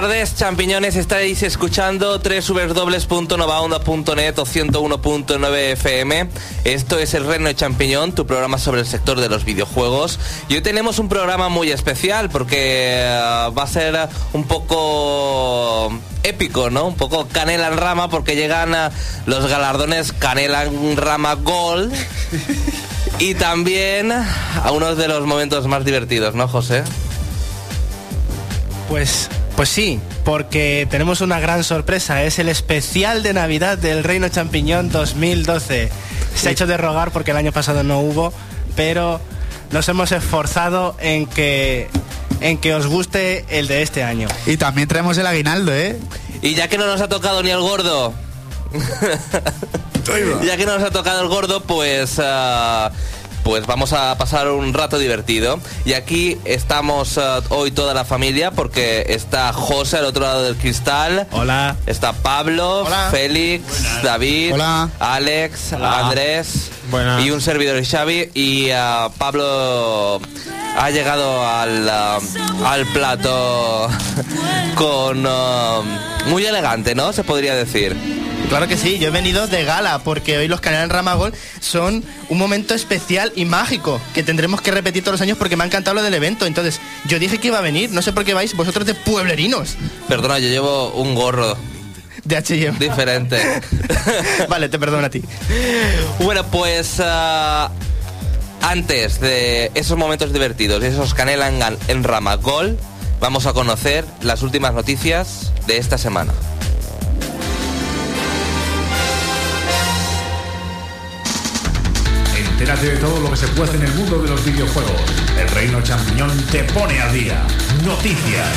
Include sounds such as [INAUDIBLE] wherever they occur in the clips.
Tardes, champiñones. Estáis escuchando www.novaonda.net o 101.9 FM. Esto es El Reino de Champiñón, tu programa sobre el sector de los videojuegos. Y hoy tenemos un programa muy especial porque eh, va a ser un poco épico, ¿no? Un poco canela en rama porque llegan eh, los galardones Canela en Rama Gold. Y también a uno de los momentos más divertidos, ¿no, José? Pues, pues sí, porque tenemos una gran sorpresa. Es el especial de Navidad del Reino Champiñón 2012. Se ha hecho de rogar porque el año pasado no hubo, pero nos hemos esforzado en que en que os guste el de este año. Y también traemos el aguinaldo, ¿eh? Y ya que no nos ha tocado ni el gordo, [LAUGHS] ya que no nos ha tocado el gordo, pues ah, pues vamos a pasar un rato divertido. Y aquí estamos ah, hoy toda la familia porque está José al otro lado del cristal. Hola. Está Pablo, Hola. Félix, David, Hola. Alex, Hola. Andrés Buenas. y un servidor Xavi. Y ah, Pablo ha llegado al, ah, al plato [LAUGHS] con muy elegante, ¿no? Se podría decir. Claro que sí, yo he venido de gala porque hoy los canales Ramagol son un momento especial y mágico que tendremos que repetir todos los años porque me ha encantado lo del evento. Entonces, yo dije que iba a venir, no sé por qué vais vosotros de pueblerinos Perdona, yo llevo un gorro de H&M. diferente. [LAUGHS] vale, te perdono a ti. bueno, pues ah, antes de esos momentos divertidos y esos canela en, gal- en rama gol, vamos a conocer las últimas noticias de esta semana. Entérate de todo lo que se puede en el mundo de los videojuegos. El Reino Champiñón te pone al día. Noticias.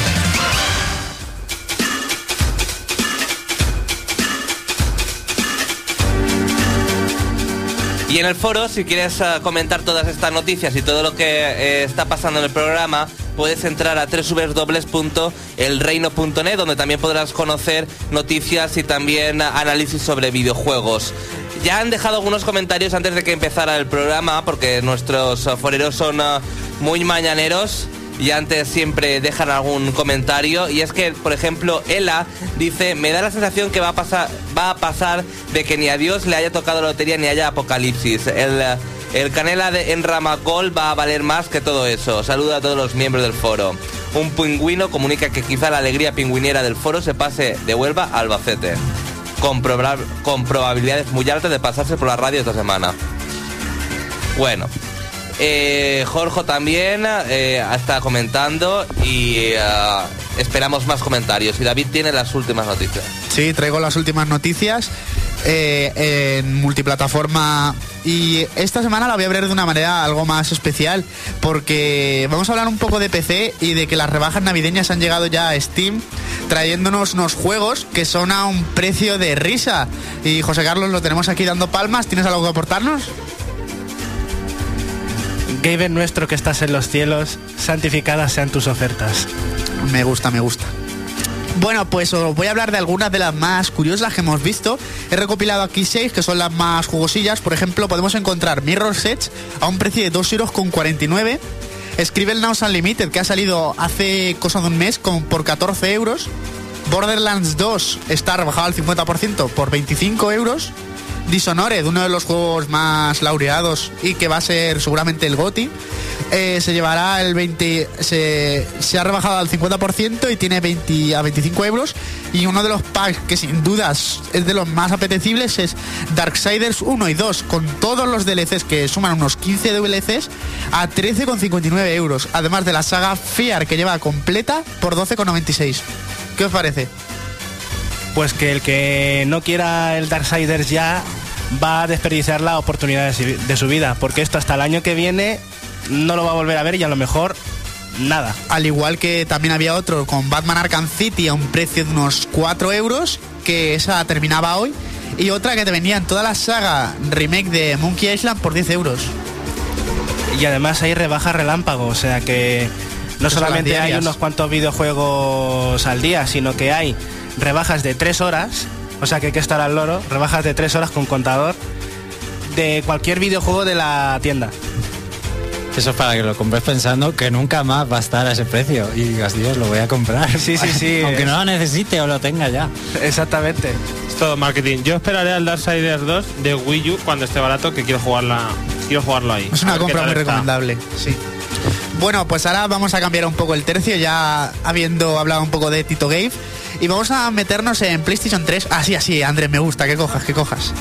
Y en el foro, si quieres ah, comentar todas estas noticias y todo lo que eh, está pasando en el programa, puedes entrar a www.elreino.net, donde también podrás conocer noticias y también análisis sobre videojuegos. Ya han dejado algunos comentarios antes de que empezara el programa, porque nuestros foreros son ah, muy mañaneros y antes siempre dejan algún comentario y es que por ejemplo Ela dice me da la sensación que va a pasar va a pasar de que ni a Dios le haya tocado la lotería ni haya apocalipsis el eh, el canela de en Ramacol va a valer más que todo eso. Saluda a todos los miembros del foro. Un pingüino comunica que quizá la alegría pingüinera del foro se pase de Huelva a Albacete. Con, con probabilidades muy altas de pasarse por la radio esta semana. Bueno, eh, Jorge también eh, está comentando y eh, esperamos más comentarios. Y David tiene las últimas noticias. Sí, traigo las últimas noticias eh, en multiplataforma y esta semana la voy a ver de una manera algo más especial porque vamos a hablar un poco de PC y de que las rebajas navideñas han llegado ya a Steam trayéndonos unos juegos que son a un precio de risa y José Carlos lo tenemos aquí dando palmas, ¿tienes algo que aportarnos? Gaber nuestro que estás en los cielos, santificadas sean tus ofertas. Me gusta, me gusta. Bueno, pues os voy a hablar de algunas de las más curiosas que hemos visto. He recopilado aquí seis que son las más jugosillas. Por ejemplo, podemos encontrar Mirror's Edge a un precio de 2 euros con 49. Scribble Now Unlimited que ha salido hace cosa de un mes con, por 14 euros. Borderlands 2 está rebajado al 50% por 25 euros. Dishonored, uno de los juegos más laureados y que va a ser seguramente el GOTI, eh, se llevará el 20, se, ha rebajado al 50% y tiene 20 a 25 euros. Y uno de los packs que sin dudas es de los más apetecibles es Darksiders 1 y 2, con todos los DLCs que suman unos 15 DLCs a 13,59 euros. Además de la saga Fear que lleva completa por 12,96. ¿Qué os parece? Pues que el que no quiera el Darksiders ya va a desperdiciar la oportunidad de su- vida, porque esto hasta el año que viene no lo va a volver a ver y a lo mejor nada. Al igual que también había otro con Batman Arkham City a un precio de unos 4 euros, que esa terminaba hoy. Y otra que te venía en toda la saga remake de Monkey Island por 10 euros. Y además hay rebajas relámpago, o sea que no solamente hay unos cuantos videojuegos al día, sino que hay rebajas de 3 horas, o sea que hay que estar al loro, rebajas de 3 horas con contador de cualquier videojuego de la tienda. Eso es para que lo compres pensando que nunca más va a estar a ese precio. Y digas, Dios, lo voy a comprar. [LAUGHS] Sí, sí, sí, [LAUGHS] Aunque es- no lo necesite o lo tenga ya. Exactamente. Es todo marketing. Yo esperaré al Darksiders 2 de Wii U cuando esté barato, que quiero jugarla, quiero jugarlo ahí. Es una compra muy está. recomendable, sí. Bueno, pues ahora vamos a cambiar un poco el tercio, ya habiendo hablado un poco de Tito Game. Y vamos a meternos en PlayStation 3. Ah, sí, así, Andrés, me gusta, que cojas, que cojas.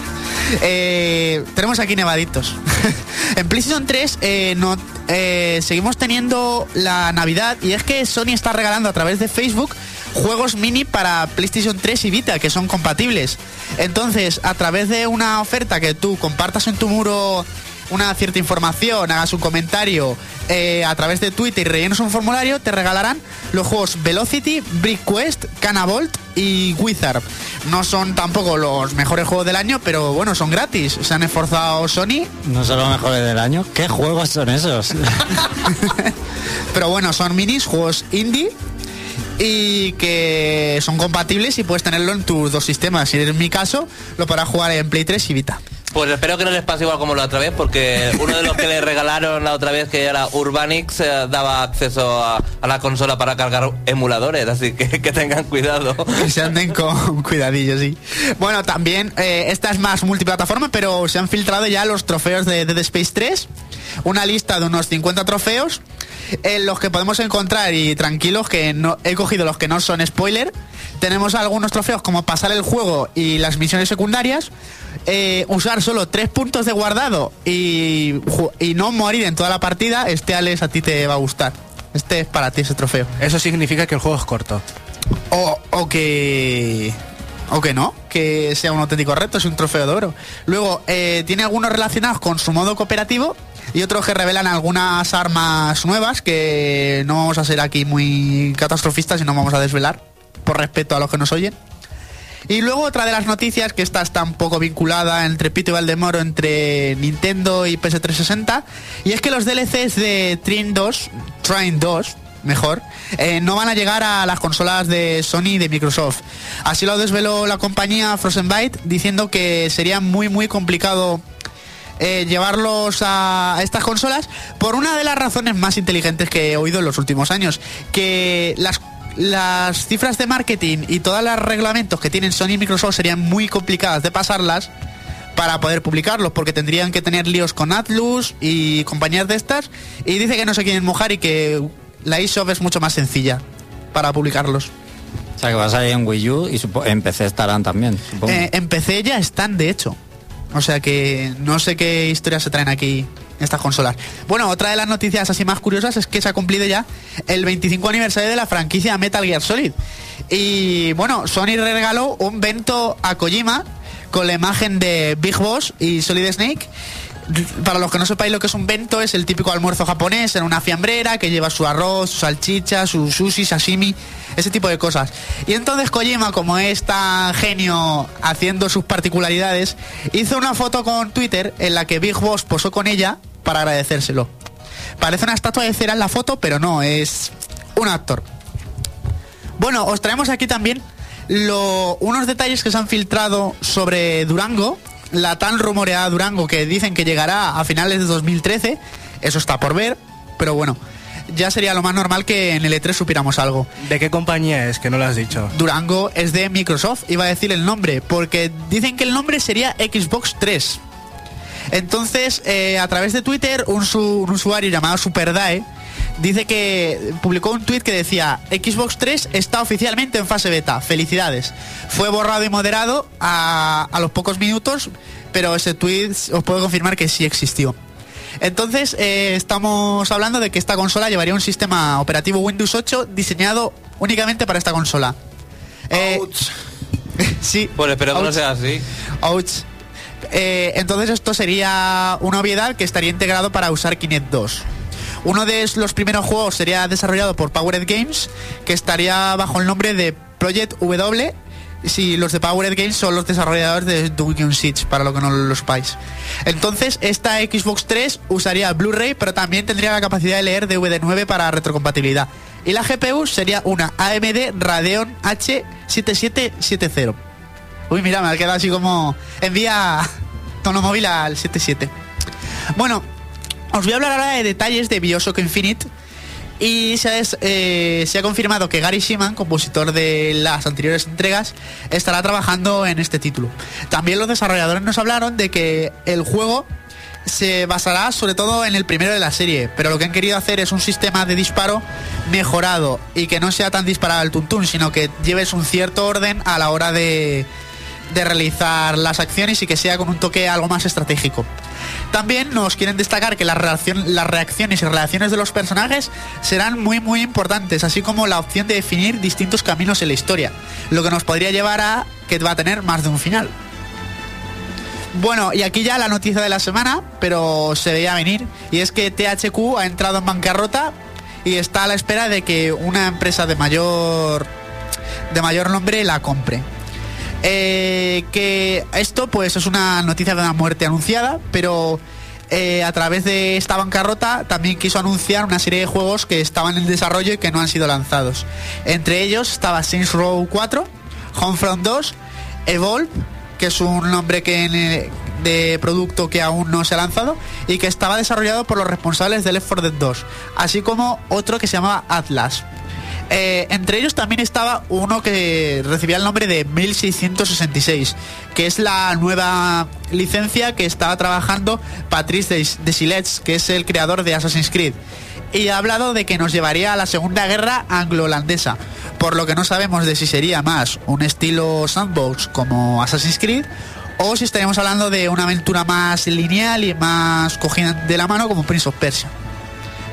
Eh, tenemos aquí nevaditos. [LAUGHS] en PlayStation 3 eh, no, eh, seguimos teniendo la Navidad y es que Sony está regalando a través de Facebook juegos mini para PlayStation 3 y Vita que son compatibles. Entonces, a través de una oferta que tú compartas en tu muro una cierta información, hagas un comentario eh, a través de Twitter y rellenes un formulario, te regalarán los juegos Velocity, Brick Quest, Canavolt y Wizard. No son tampoco los mejores juegos del año, pero bueno, son gratis. Se han esforzado Sony, No son los mejores del año. ¿Qué juegos son esos? [LAUGHS] pero bueno, son minis, juegos indie y que son compatibles y puedes tenerlo en tus dos sistemas. Si es mi caso, lo podrás jugar en Play 3 y Vita. Pues espero que no les pase igual como la otra vez, porque uno de los que le [LAUGHS] regalaron la otra vez, que era Urbanix, eh, daba acceso a, a la consola para cargar emuladores, así que que tengan cuidado. Que se anden con cuidadillo, sí. Bueno, también eh, esta es más multiplataforma, pero se han filtrado ya los trofeos de Dead Space 3. Una lista de unos 50 trofeos en los que podemos encontrar, y tranquilos que no he cogido los que no son spoiler. Tenemos algunos trofeos como pasar el juego y las misiones secundarias, eh, usar solo tres puntos de guardado y, no morir en toda la partida. Este Alex a ti te va a gustar. Este es para ti ese trofeo. Eso significa que el juego es corto. O, o que. O que no, que sea un auténtico reto, es un trofeo de oro. Luego, eh, tiene algunos relacionados con su modo cooperativo y otros que revelan algunas armas nuevas que no vamos a ser aquí muy catastrofistas y no vamos a desvelar, por respeto a los que nos oyen. Y luego otra de las noticias, que está un poco vinculada entre Pito y Valdemoro, entre Nintendo y PS360, y es que los DLCs de Train 2, Train 2, mejor, eh, no van a llegar a las consolas de Sony y de Microsoft. Así lo desveló la compañía Frozen Byte, diciendo que sería muy muy complicado eh, llevarlos a estas consolas por una de las razones más inteligentes que he oído en los últimos años, que las las cifras de marketing y todos los reglamentos que tienen Sony y Microsoft serían muy complicadas de pasarlas para poder publicarlos, porque tendrían que tener líos con Atlus y compañías de estas, y dice que no se quieren mojar y que la eShop es mucho más sencilla para publicarlos. O sea, que va a salir en Wii U y en PC estarán también, supongo. Eh, en PC ya están, de hecho. O sea que no sé qué historias se traen aquí estas consolas. Bueno, otra de las noticias así más curiosas es que se ha cumplido ya el 25 aniversario de la franquicia Metal Gear Solid. Y bueno, Sony regaló un vento a Kojima con la imagen de Big Boss y Solid Snake. Para los que no sepáis lo que es un bento, es el típico almuerzo japonés en una fiambrera que lleva su arroz, su salchicha, su sushi, sashimi, ese tipo de cosas. Y entonces Kojima, como es tan genio haciendo sus particularidades, hizo una foto con Twitter en la que Big Boss posó con ella para agradecérselo. Parece una estatua de cera en la foto, pero no, es un actor. Bueno, os traemos aquí también unos detalles que se han filtrado sobre Durango, la tan rumoreada Durango que dicen que llegará a finales de 2013. Eso está por ver, pero bueno, ya sería lo más normal que en el E3 supiéramos algo. ¿De qué compañía es? Que no lo has dicho. Durango es de Microsoft, iba a decir el nombre, porque dicen que el nombre sería Xbox 3. Entonces, eh, a través de Twitter, un, su- un usuario llamado Superdae dice que publicó un tweet que decía Xbox 3 está oficialmente en fase beta, felicidades. Fue borrado y moderado a, a los pocos minutos, pero ese tweet os puedo confirmar que sí existió. Entonces, eh, estamos hablando de que esta consola llevaría un sistema operativo Windows 8 diseñado únicamente para esta consola. Eh, [LAUGHS] sí. Pues espero que no Ouch. sea así. Ouch. Eh, entonces esto sería una obviedad que estaría integrado para usar Kinect 2. Uno de los primeros juegos sería desarrollado por Powered Games, que estaría bajo el nombre de Project W. Si los de Powered Games son los desarrolladores de Dungeon Siege, para lo que no lo sepáis. Entonces, esta Xbox 3 usaría Blu-ray, pero también tendría la capacidad de leer DVD9 para retrocompatibilidad. Y la GPU sería una AMD Radeon H7770. Uy, mira, me ha quedado así como. Envía tono móvil al 77. Bueno, Os voy a hablar ahora de detalles de Bioshock Infinite. Y se ha, es- eh, se ha confirmado que Gary Shiman, compositor de las anteriores entregas, estará trabajando en este título. También los desarrolladores nos hablaron de que el juego se basará sobre todo en el primero de la serie, pero lo que han querido hacer es un sistema de disparo mejorado y que no sea tan disparado al tuntún, sino que lleves un cierto orden a la hora de, de realizar las acciones y que sea con un toque algo más estratégico. También nos quieren destacar que las, reacción- las reacciones y relaciones de los personajes serán muy muy importantes, así como la opción de definir distintos caminos en la historia, lo que nos podría llevar a que va a tener más de un final. Bueno, y aquí ya la noticia de la semana, pero se veía venir, y es que THQ ha entrado en bancarrota y está a la espera de que una empresa de mayor de mayor nombre la compre. Eh, que esto pues es una noticia de una muerte anunciada, pero eh, a través de esta bancarrota también quiso anunciar una serie de juegos que estaban en desarrollo y que no han sido lanzados. Entre ellos estaba Saints Row 4, Homefront 2, Evolve, que es un nombre que en, eh, de producto que aún no se ha lanzado y que estaba desarrollado por los responsables de Left 4 Dead 2, así como otro que se llamaba Atlas. Eh, entre ellos también estaba uno que recibía el nombre de 1666, que es la nueva licencia que estaba trabajando Patrice Des- Desilets, que es el creador de Assassin's Creed. Y ha hablado de que nos llevaría a la Segunda Guerra Anglo-Holandesa, por lo que no sabemos de si sería más un estilo sandbox como Assassin's Creed o si estaríamos hablando de una aventura más lineal y más cogida de la mano como Prince of Persia.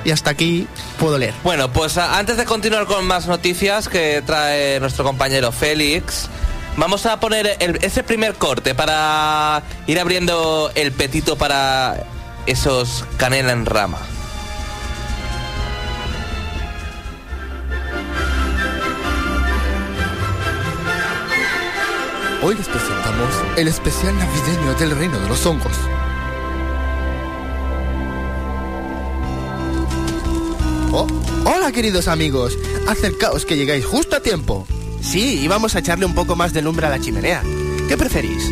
Y hasta aquí puedo leer. Bueno, pues antes de continuar con más noticias que trae nuestro compañero Félix, vamos a poner el- ese primer corte para ir abriendo el petito para esos canela en rama. Hoy les presentamos el especial navideño del Reino de los Hongos. Oh, hola queridos amigos, acercaos que llegáis justo a tiempo. Sí, y vamos a echarle un poco más de lumbre a la chimenea. ¿Qué preferís?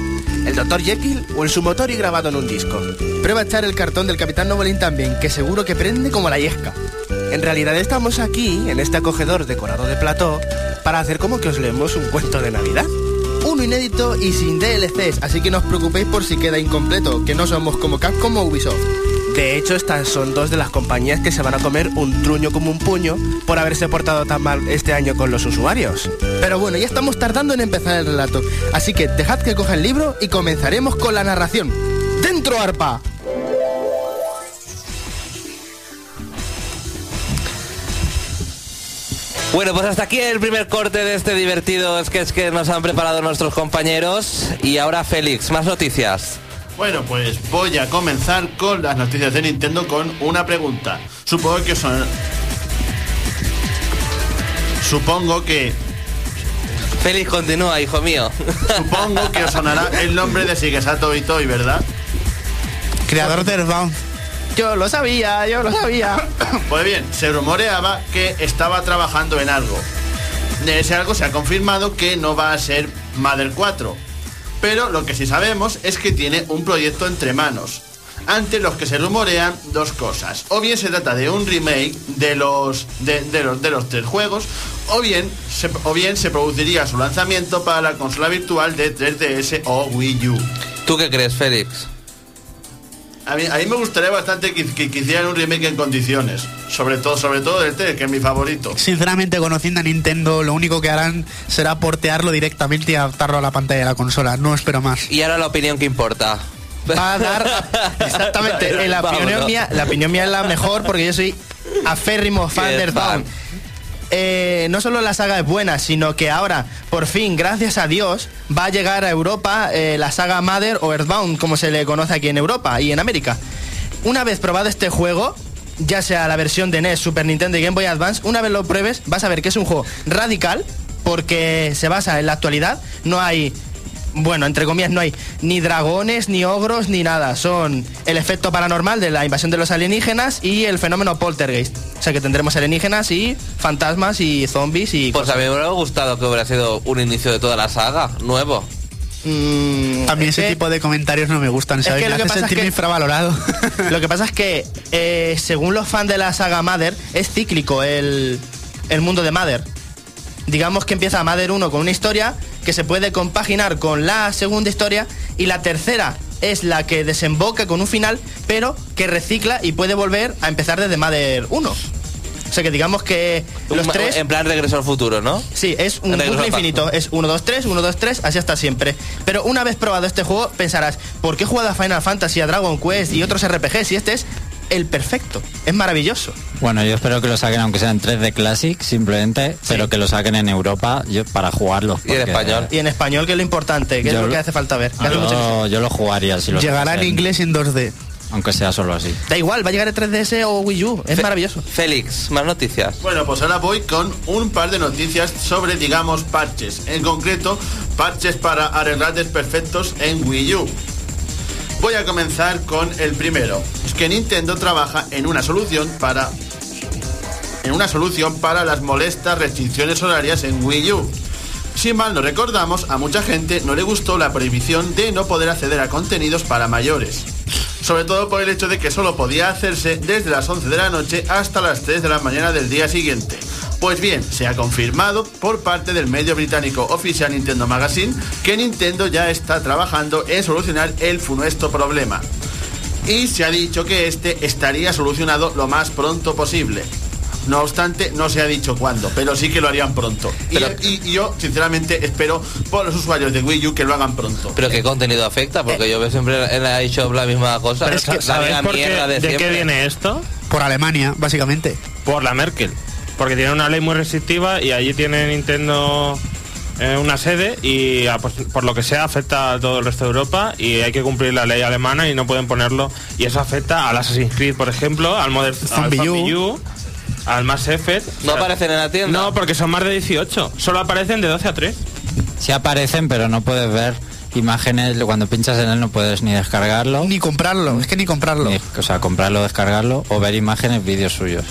¿El Dr. Jekyll o el sumotor y grabado en un disco? Prueba a echar el cartón del Capitán Novolín también, que seguro que prende como la yesca. En realidad estamos aquí, en este acogedor decorado de plató, para hacer como que os leemos un cuento de Navidad. Uno inédito y sin DLCs, así que no os preocupéis por si queda incompleto, que no somos como Capcom o Ubisoft. De hecho, estas son dos de las compañías que se van a comer un truño como un puño por haberse portado tan mal este año con los usuarios. Pero bueno, ya estamos tardando en empezar el relato, así que dejad que coja el libro y comenzaremos con la narración. ¡Dentro, arpa! Bueno, pues hasta aquí el primer corte de este divertido sketch que nos han preparado nuestros compañeros. Y ahora Félix, más noticias. Bueno, pues voy a comenzar con las noticias de Nintendo con una pregunta. Supongo que son... Supongo que... Félix, continúa, hijo mío. Supongo que os sonará el nombre de Shigesato Itoi, ¿verdad? Creador de Earthbound. Yo lo sabía, yo lo sabía. Pues bien, se rumoreaba que estaba trabajando en algo. De ese algo se ha confirmado que no va a ser Mother 4. Pero lo que sí sabemos es que tiene un proyecto entre manos. Ante los que se rumorean dos cosas. O bien se trata de un remake de los, de, los, de los tres juegos, o bien, se, o bien se produciría su lanzamiento para la consola virtual de 3DS o Wii U. ¿Tú qué crees, Félix? A mí, a mí me gustaría bastante que, que- que hicieran un remake en condiciones. Sobre todo, sobre todo del 3, que es mi favorito. Sinceramente, conociendo a Nintendo, lo único que harán será portearlo directamente y adaptarlo a la pantalla de la consola. No espero más. Y ahora la opinión que importa. Va a dar exactamente en [LAUGHS] la opinión mía la opinión mía es la mejor porque yo soy aférrimo fan Qué de Earthbound. fan. Eh, no solo la saga es buena, sino que ahora, por fin, gracias a Dios, va a llegar a Europa eh, la saga Mother o Earthbound, como se le conoce aquí en Europa y en América. Una vez probado este juego, ya sea la versión de NES, Super Nintendo y Game Boy Advance, una vez lo pruebes, vas a ver que es un juego radical, porque se basa en la actualidad, no hay bueno, entre comillas, no hay ni dragones, ni ogros, ni nada. Son el efecto paranormal de la invasión de los alienígenas y el fenómeno poltergeist. O sea que tendremos alienígenas y fantasmas y zombies y... Pues a mí me hubiera gustado que hubiera sido un inicio de toda la saga, nuevo. A mí es ese que- tipo de comentarios no me gustan, ¿sabes? que me lo que hace es que- infravalorado. [LAUGHS] Lo que pasa es que, eh, según los fans de la saga Mother, es cíclico el, el mundo de Mother. Digamos que empieza Mother 1 con una historia que se puede compaginar con la segunda historia y la tercera es la que desemboca con un final, pero que recicla y puede volver a empezar desde Mother 1. O sea que digamos que los Un- tres... En plan regreso al futuro, ¿no? Sí, es un bucle infinito. Es 1, 2, 3, 1, 2, 3, así hasta siempre. Pero una vez probado este juego, pensarás, ¿por qué he jugado a Final Fantasy, a Dragon Quest y otros RPGs? Y este es el perfecto. Es maravilloso. Bueno, yo espero que lo saquen aunque sea en 3D Classic, simplemente, pero que lo saquen en Europa yo, para jugarlo. Y en español. Y en español, que es lo importante, que Yo es lo que hace falta ver. ilusión. Yo, yo lo jugaría si lo Llegará en inglés y en 2D. Aunque sea solo así. Da igual, va a llegar el 3DS o Wii U. Es maravilloso. Félix, más noticias. Bueno, pues ahora voy con un par de noticias sobre, digamos, parches. En concreto, parches para arreglar desperfectos en Wii U. Voy a comenzar con el primero. Que Nintendo trabaja en una solución para en una solución para las molestas restricciones horarias en Wii U. Si mal no recordamos, a mucha gente no le gustó la prohibición de no poder acceder a contenidos para mayores. Sobre todo por el hecho de que solo podía hacerse desde las 11 de la noche hasta las 3 de la mañana del día siguiente. Pues bien, se ha confirmado por parte del medio británico Official Nintendo Magazine que Nintendo ya está trabajando en solucionar el funesto problema. Y se ha dicho que este estaría solucionado lo más pronto posible. No obstante, no se ha dicho cuándo, pero sí que lo harían pronto. Y- Pero- y, y yo, sinceramente, espero por los usuarios de Wii U que lo hagan pronto. ¿Pero qué contenido afecta? Porque yo veo siempre en la eShop la misma cosa. Pero Es que la ¿sabéis misma por qué- de, de, qué viene esto? Por Alemania, básicamente. Por la Merkel. Porque tiene una ley muy restrictiva y allí tiene Nintendo eh, una sede y ah, pues, por lo que sea afecta a todo el resto de Europa y hay que cumplir la ley alemana y no pueden ponerlo. Y eso afecta al Assassin's Creed, por ejemplo, al Modern al Zombie U. Zombie U, al Mass Effect. ¿No aparecen en la tienda? No, porque son más de 18. Solo aparecen de 12 a 3. Sí aparecen, pero no puedes ver imágenes. Cuando pinchas en él no puedes ni descargarlo. Ni comprarlo, es que ni comprarlo. ni- o sea, comprarlo, descargarlo o ver imágenes, vídeos suyos.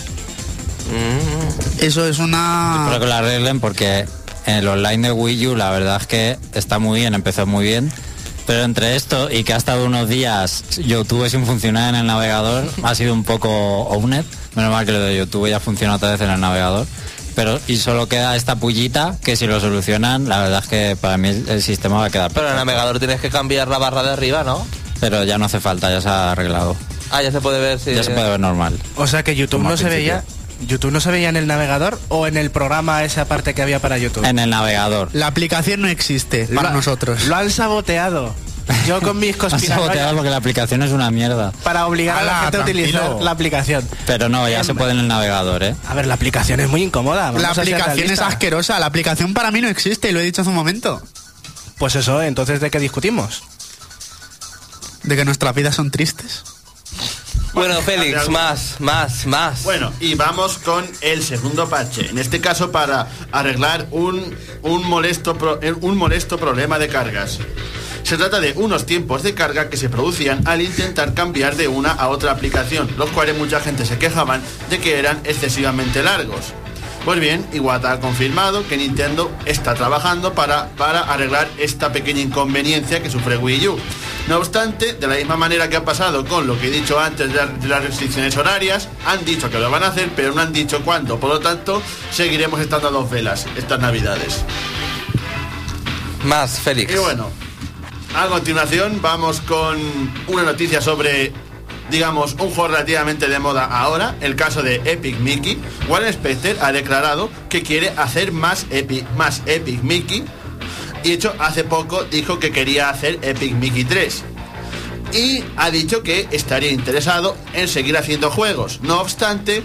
Eso es una... Espero que lo arreglen porque el online de Wii U la verdad es que está muy bien, empezó muy bien. Pero entre esto y que ha estado unos días YouTube sin funcionar en el navegador, ha sido un poco owned. Menos mal que lo de YouTube ya funciona otra vez en el navegador. Pero y solo queda esta pullita que si lo solucionan, la verdad es que para mí el, sistema va a quedar Pero en el navegador tienes que cambiar la barra de arriba, ¿no? Pero ya no hace falta, ya se ha arreglado. Ah, ya se puede ver si... Ya se puede ver normal. O sea que YouTube Como no se principio. veía. YouTube no se veía en el navegador o en el programa esa parte que había para YouTube. En el navegador. La aplicación no existe para Lo- nosotros. Lo han saboteado. Yo con mis [LAUGHS] Han saboteado porque la aplicación es una mierda. para obligar a la gente a utilizar la aplicación. Pero no, ya se puede en el navegador, ¿eh? A ver, la aplicación es muy incómoda. vamos La aplicación es asquerosa. La aplicación para mí no existe y lo he dicho hace un momento. Pues eso, entonces ¿de qué discutimos? De que nuestras vidas son tristes. Bueno, Félix, más, más, más. Bueno, y vamos con el segundo parche. En este caso para arreglar un, un, molesto, pro- eh, un molesto problema de cargas. Se trata de unos tiempos de carga que se producían al intentar cambiar de una a otra aplicación, los cuales mucha gente se quejaban de que eran excesivamente largos. Pues bien, Iwata ha confirmado que Nintendo está trabajando para, para arreglar esta pequeña inconveniencia que sufre Wii U. No obstante, de la misma manera que ha pasado con lo que he dicho antes de, la- de las restricciones horarias, han dicho que lo van a hacer, pero no han dicho cuándo. Por lo tanto, seguiremos estando a dos velas estas navidades. Más, Félix. Y bueno, a continuación vamos con una noticia sobre, digamos, un juego relativamente de moda ahora, el caso de Epic Mickey. Warren Spector ha declarado que quiere hacer más Epic, más Epic Mickey. Y de hecho, hace poco dijo que quería hacer Epic Mickey 3. Y ha dicho que estaría interesado en seguir haciendo juegos. No obstante,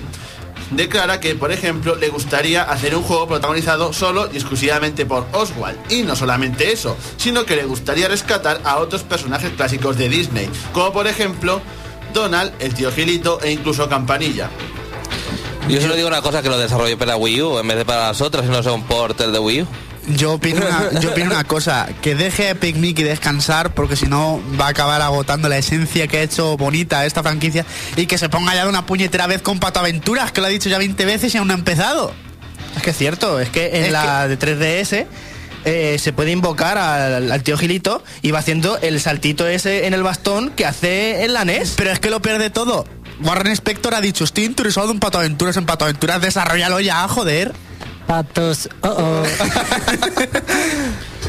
declara que, por ejemplo, le gustaría hacer un juego protagonizado solo y exclusivamente por Oswald. Y no solamente eso, sino que le gustaría rescatar a otros personajes clásicos de Disney, como por ejemplo Donald, el tío Gilito e incluso Campanilla. Yo solo digo una cosa, que lo desarrolle para Wii U en vez de para las otras, y no sea un de Wii U. Yo opino, una, yo opino una [LAUGHS] cosa, que deje a Epic Mickey descansar porque si no va a acabar agotando la esencia que ha hecho bonita esta franquicia y que se ponga ya de una puñetera vez con Pato Aventuras, que lo ha dicho ya 20 veces y aún no ha empezado. Es que es cierto, es que en Es la de 3DS eh, se puede invocar al, al tío Gilito y va haciendo el saltito ese en el bastón que hace en la NES. Pero es que lo pierde todo. Warren Spector ha dicho, estoy interesado en Pato Aventuras, en Pato Aventuras, desarrollalo ya, joder. Patos, oh, oh. [LAUGHS]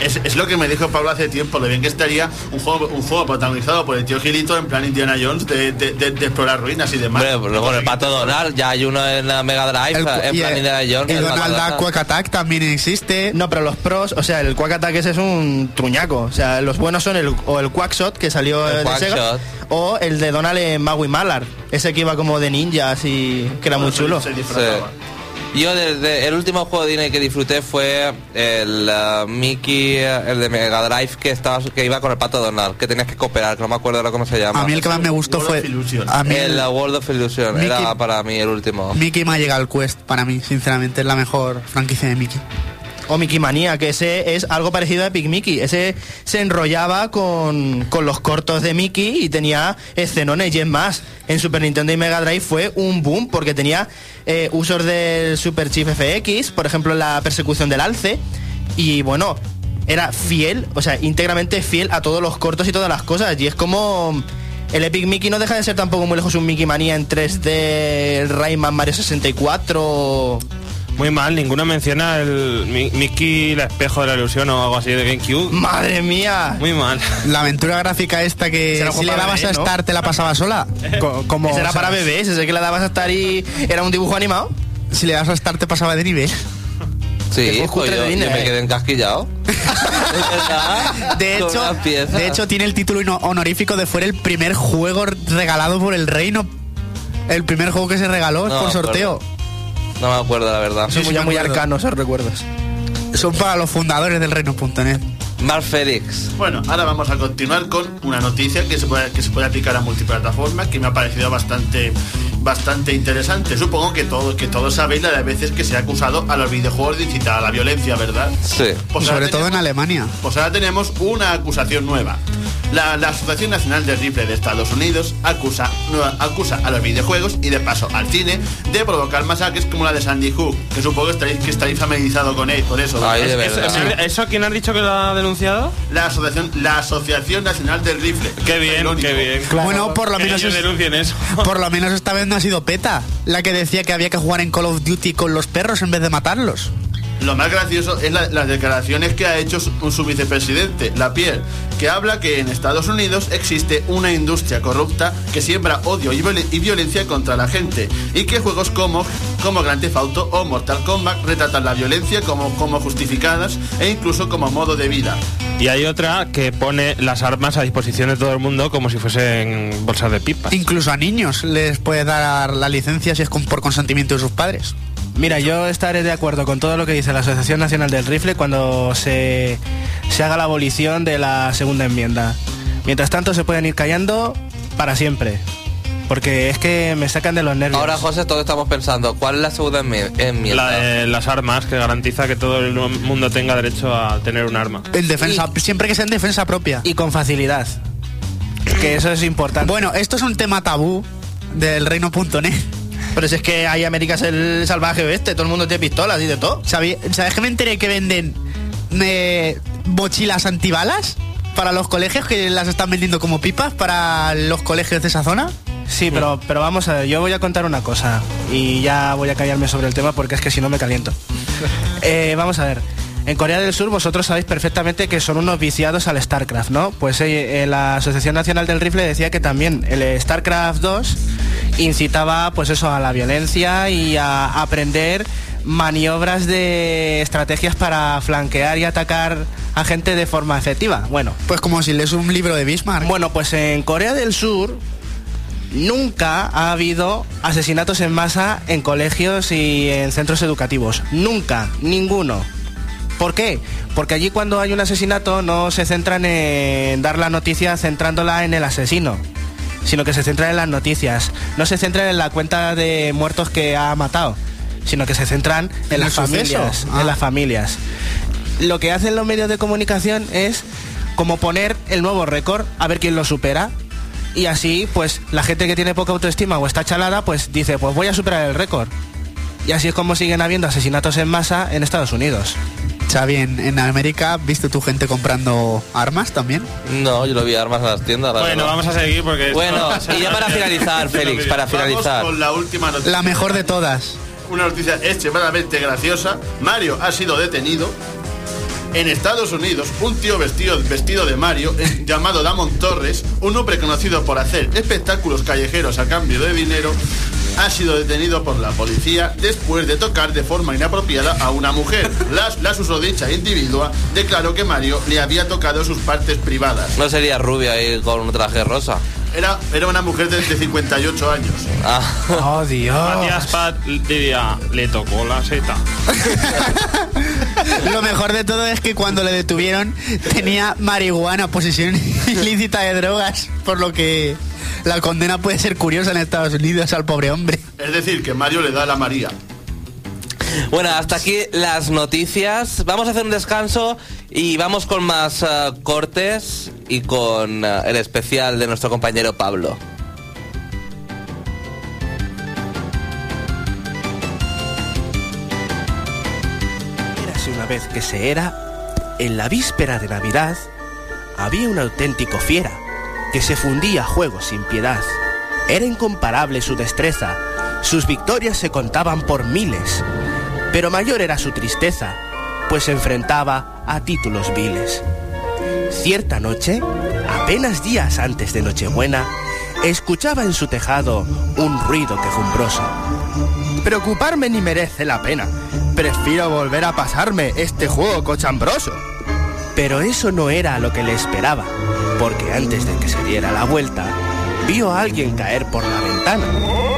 Es, es lo que me dijo Pablo hace tiempo, lo bien que estaría un juego, un juego protagonizado por el tío Gilito en plan Indiana Jones de, de- de- de explorar ruinas y demás. Hombre, pues luego el Pato Donald, ya hay uno en la Mega Drive, El, en y plan el- Indiana Jones. el Donald Duck. Quack Attack también existe. No, pero los pros, o sea, el Quack Attack ese es un truñaco. O sea, los buenos son el, o el Quackshot que salió El de Sega, o el de Donald en Maui Mallard. Ese que iba como de ninja, así, que era muy chulo. se. Yo desde el último juego de Disney que disfruté fue el uh, Mickey, uh, el de Mega Drive que estaba que iba con el pato Donald, que tenías que cooperar, que no me acuerdo ahora cómo se llama. A mí el que más me gustó World fue... Illusion. A mí el el, uh, World of Illusion Mickey- era para mí el último. Mickey Magical Quest, para mí, sinceramente, es la mejor franquicia de Mickey. O Mickey Manía, que ese es algo parecido a Epic Mickey. Ese se enrollaba con, con los cortos de Mickey y tenía escenones y es más. En Super Nintendo y Mega Drive fue un boom porque tenía eh, usos del Super Chief FX, por ejemplo la persecución del alce. Y bueno, era fiel, o sea, íntegramente fiel a todos los cortos y todas las cosas. Y es como... El Epic Mickey no deja de ser tampoco muy lejos un Mickey Manía en 3D, el Rayman Mario 64... Muy mal, ninguno menciona el Mi- Mickey el espejo de la ilusión o algo así de GameCube. ¡Madre mía! Muy mal. La aventura gráfica esta que Será un si juego le para dabas bebés, a ¿no? Star te la pasaba sola. Co- [LAUGHS] como, Ese era o sea, para bebés, ese que le dabas a estar y era un dibujo animado. Si le das a Star te pasaba de nivel. Sí, fue pues cutre yo, de yo Disney, me eh. quedé encasquillado. [LAUGHS] [LAUGHS] Es verdad, De con hecho, unas piezas. de hecho, tiene el título honorífico de fue el primer juego regalado por el reino. El primer juego que se regaló No, por sorteo. No me acuerdo la verdad. Son muy, me muy acuerdo. arcanos esos recuerdos. Son para los fundadores del reino.net. Mark Félix. Bueno, ahora vamos a continuar con una noticia que se puede, que se puede aplicar a multiplataforma que me ha parecido bastante bastante interesante. Supongo que todos que todos sabéis la de veces que se ha acusado a los videojuegos de incitar a la violencia, ¿verdad? Sí. Pues Sobre todo en Alemania. Pues ahora tenemos una acusación nueva. La, la Asociación Nacional del Rifle de Estados Unidos acusa, no, acusa a los videojuegos y de paso al cine de provocar masacres como la de Sandy Hook, que supongo que estaréis, que estaréis familiarizados con él, por eso. Ay, de ¿Eso, verdad. eso quién has dicho que lo ha denunciado? La Asociación, la Asociación Nacional del Rifle. Qué bien, qué bien. Bueno, por lo menos es- denuncien eso. Por lo menos esta vez ha sido PETA, la que decía que había que jugar en Call of Duty con los perros en vez de matarlos. Lo más gracioso es la- las declaraciones que ha hecho su, vicepresidente, Lapierre, que habla que en Estados Unidos existe una industria corrupta que siembra odio y, y violencia contra la gente y que juegos como, como Grand Theft Auto o Mortal Kombat retratan la violencia como, como justificadas e incluso como modo de vida. Y hay otra que pone las armas a disposición de todo el mundo como si fuesen bolsas de pipas. Incluso a niños les puede dar la licencia si es con- por consentimiento de sus padres. Mira, yo estaré de acuerdo con todo lo que dice la Asociación Nacional del Rifle cuando se, se haga la abolición de la segunda enmienda. Mientras tanto se pueden ir callando para siempre. Porque es que me sacan de los nervios. Ahora, José, todos estamos pensando, ¿cuál es la segunda enmi- enmienda? La de las armas que garantiza que todo el mundo tenga derecho a tener un arma. En defensa, siempre que sea en defensa propia. Y con facilidad. Que eso es importante. Bueno, esto es un tema tabú del reino.net. Pero si es que ahí América es el salvaje oeste, todo el mundo tiene pistolas y de todo. ¿Sabí- ¿Sabes que me enteré que venden eh, mochilas antibalas para los colegios que las están vendiendo como pipas para los colegios de esa zona? Sí, pero, pero vamos a ver, yo voy a contar una cosa y ya voy a callarme sobre el tema porque es que si no me caliento. [LAUGHS] Eh, vamos a ver, en Corea del Sur vosotros sabéis perfectamente que son unos viciados al StarCraft, ¿no? Pues eh, eh, la Asociación Nacional del Rifle decía que también el StarCraft 2 incitaba pues eso a la violencia y a aprender maniobras de estrategias para flanquear y atacar a gente de forma efectiva. Bueno, Pues como si lees un libro de Bismarck. bueno, pues en Corea del Sur nunca ha habido asesinatos en masa en colegios y en centros educativos. Nunca, ninguno. ¿Por qué? Porque allí cuando hay un asesinato no se centran en dar la noticia centrándola en el asesino, sino que se centran en las noticias. No se centran en la cuenta de muertos que ha matado, sino que se centran en, ¿En las familias, Ah. en las familias. Lo que hacen los medios de comunicación es como poner el nuevo récord, a ver quién lo supera. Y así, pues, la gente que tiene poca autoestima o está chalada, pues dice, pues voy a superar el récord. Y así es como siguen habiendo asesinatos en masa en Estados Unidos. Xavi, en, en América, ¿viste tu gente comprando armas también? No, yo lo vi armas en las tiendas. la Bueno, verdad. vamos a seguir porque... Bueno, y ya para finalizar, [LAUGHS] Félix, para finalizar. Vamos con la última noticia. La mejor de todas. Una noticia extremadamente graciosa. Mario ha sido detenido. En Estados Unidos, un tío vestido, vestido de Mario, eh, llamado Damon Torres, un hombre conocido por hacer espectáculos callejeros a cambio de dinero, ha sido detenido por la policía después de tocar de forma inapropiada a una mujer. La, la susodicha individua declaró que Mario le había tocado sus partes privadas. No sería rubio ahí con un traje rosa. Era, era una mujer de, de 58 años. Ah, Oh, Dios. Matías Pat diría, le tocó la seta. [LAUGHS] Lo mejor de todo es que cuando le detuvieron tenía marihuana, posesión ilícita de drogas, por lo que la condena puede ser curiosa en Estados Unidos al pobre hombre. Es decir, que Mario le da a la María. Bueno, hasta aquí las noticias. Vamos a hacer un descanso y vamos con más eh, cortes y con eh, el especial de nuestro compañero Pablo. Que se era, en la víspera de Navidad, había un auténtico fiera que se fundía a juegos sin piedad. Era incomparable su destreza, sus victorias se contaban por miles, pero mayor era su tristeza, pues se enfrentaba a títulos viles. Cierta noche, apenas días antes de Nochebuena, escuchaba en su tejado un ruido quejumbroso. Preocuparme ni merece la pena. Prefiero volver a pasarme este juego cochambroso. Pero eso no era lo que le esperaba, porque antes de que se diera la vuelta, vio a alguien caer por la ventana.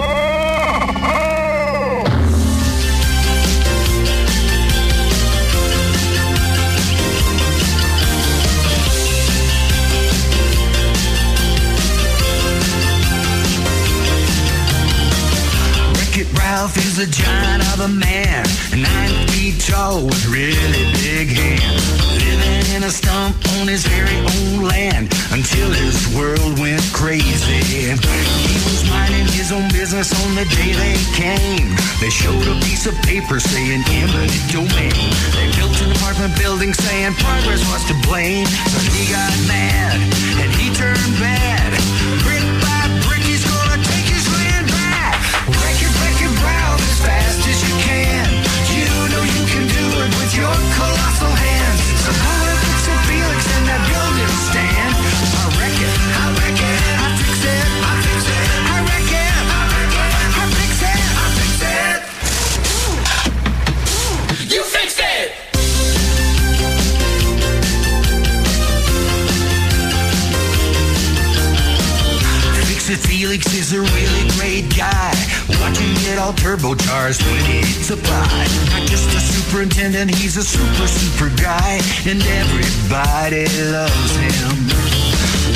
Ralph is a giant of a man, nine feet tall with really big hands. Living in a stump on his very own land until his world went crazy. He was minding his own business on the day they came. They showed a piece of paper saying eminent domain. They built an apartment building saying progress was to blame. So he got mad and he turned bad. Brick Felix is a really great guy. Watch him get all turbocharged when it's applied. Not just a superintendent, he's a super, super guy. And everybody loves him.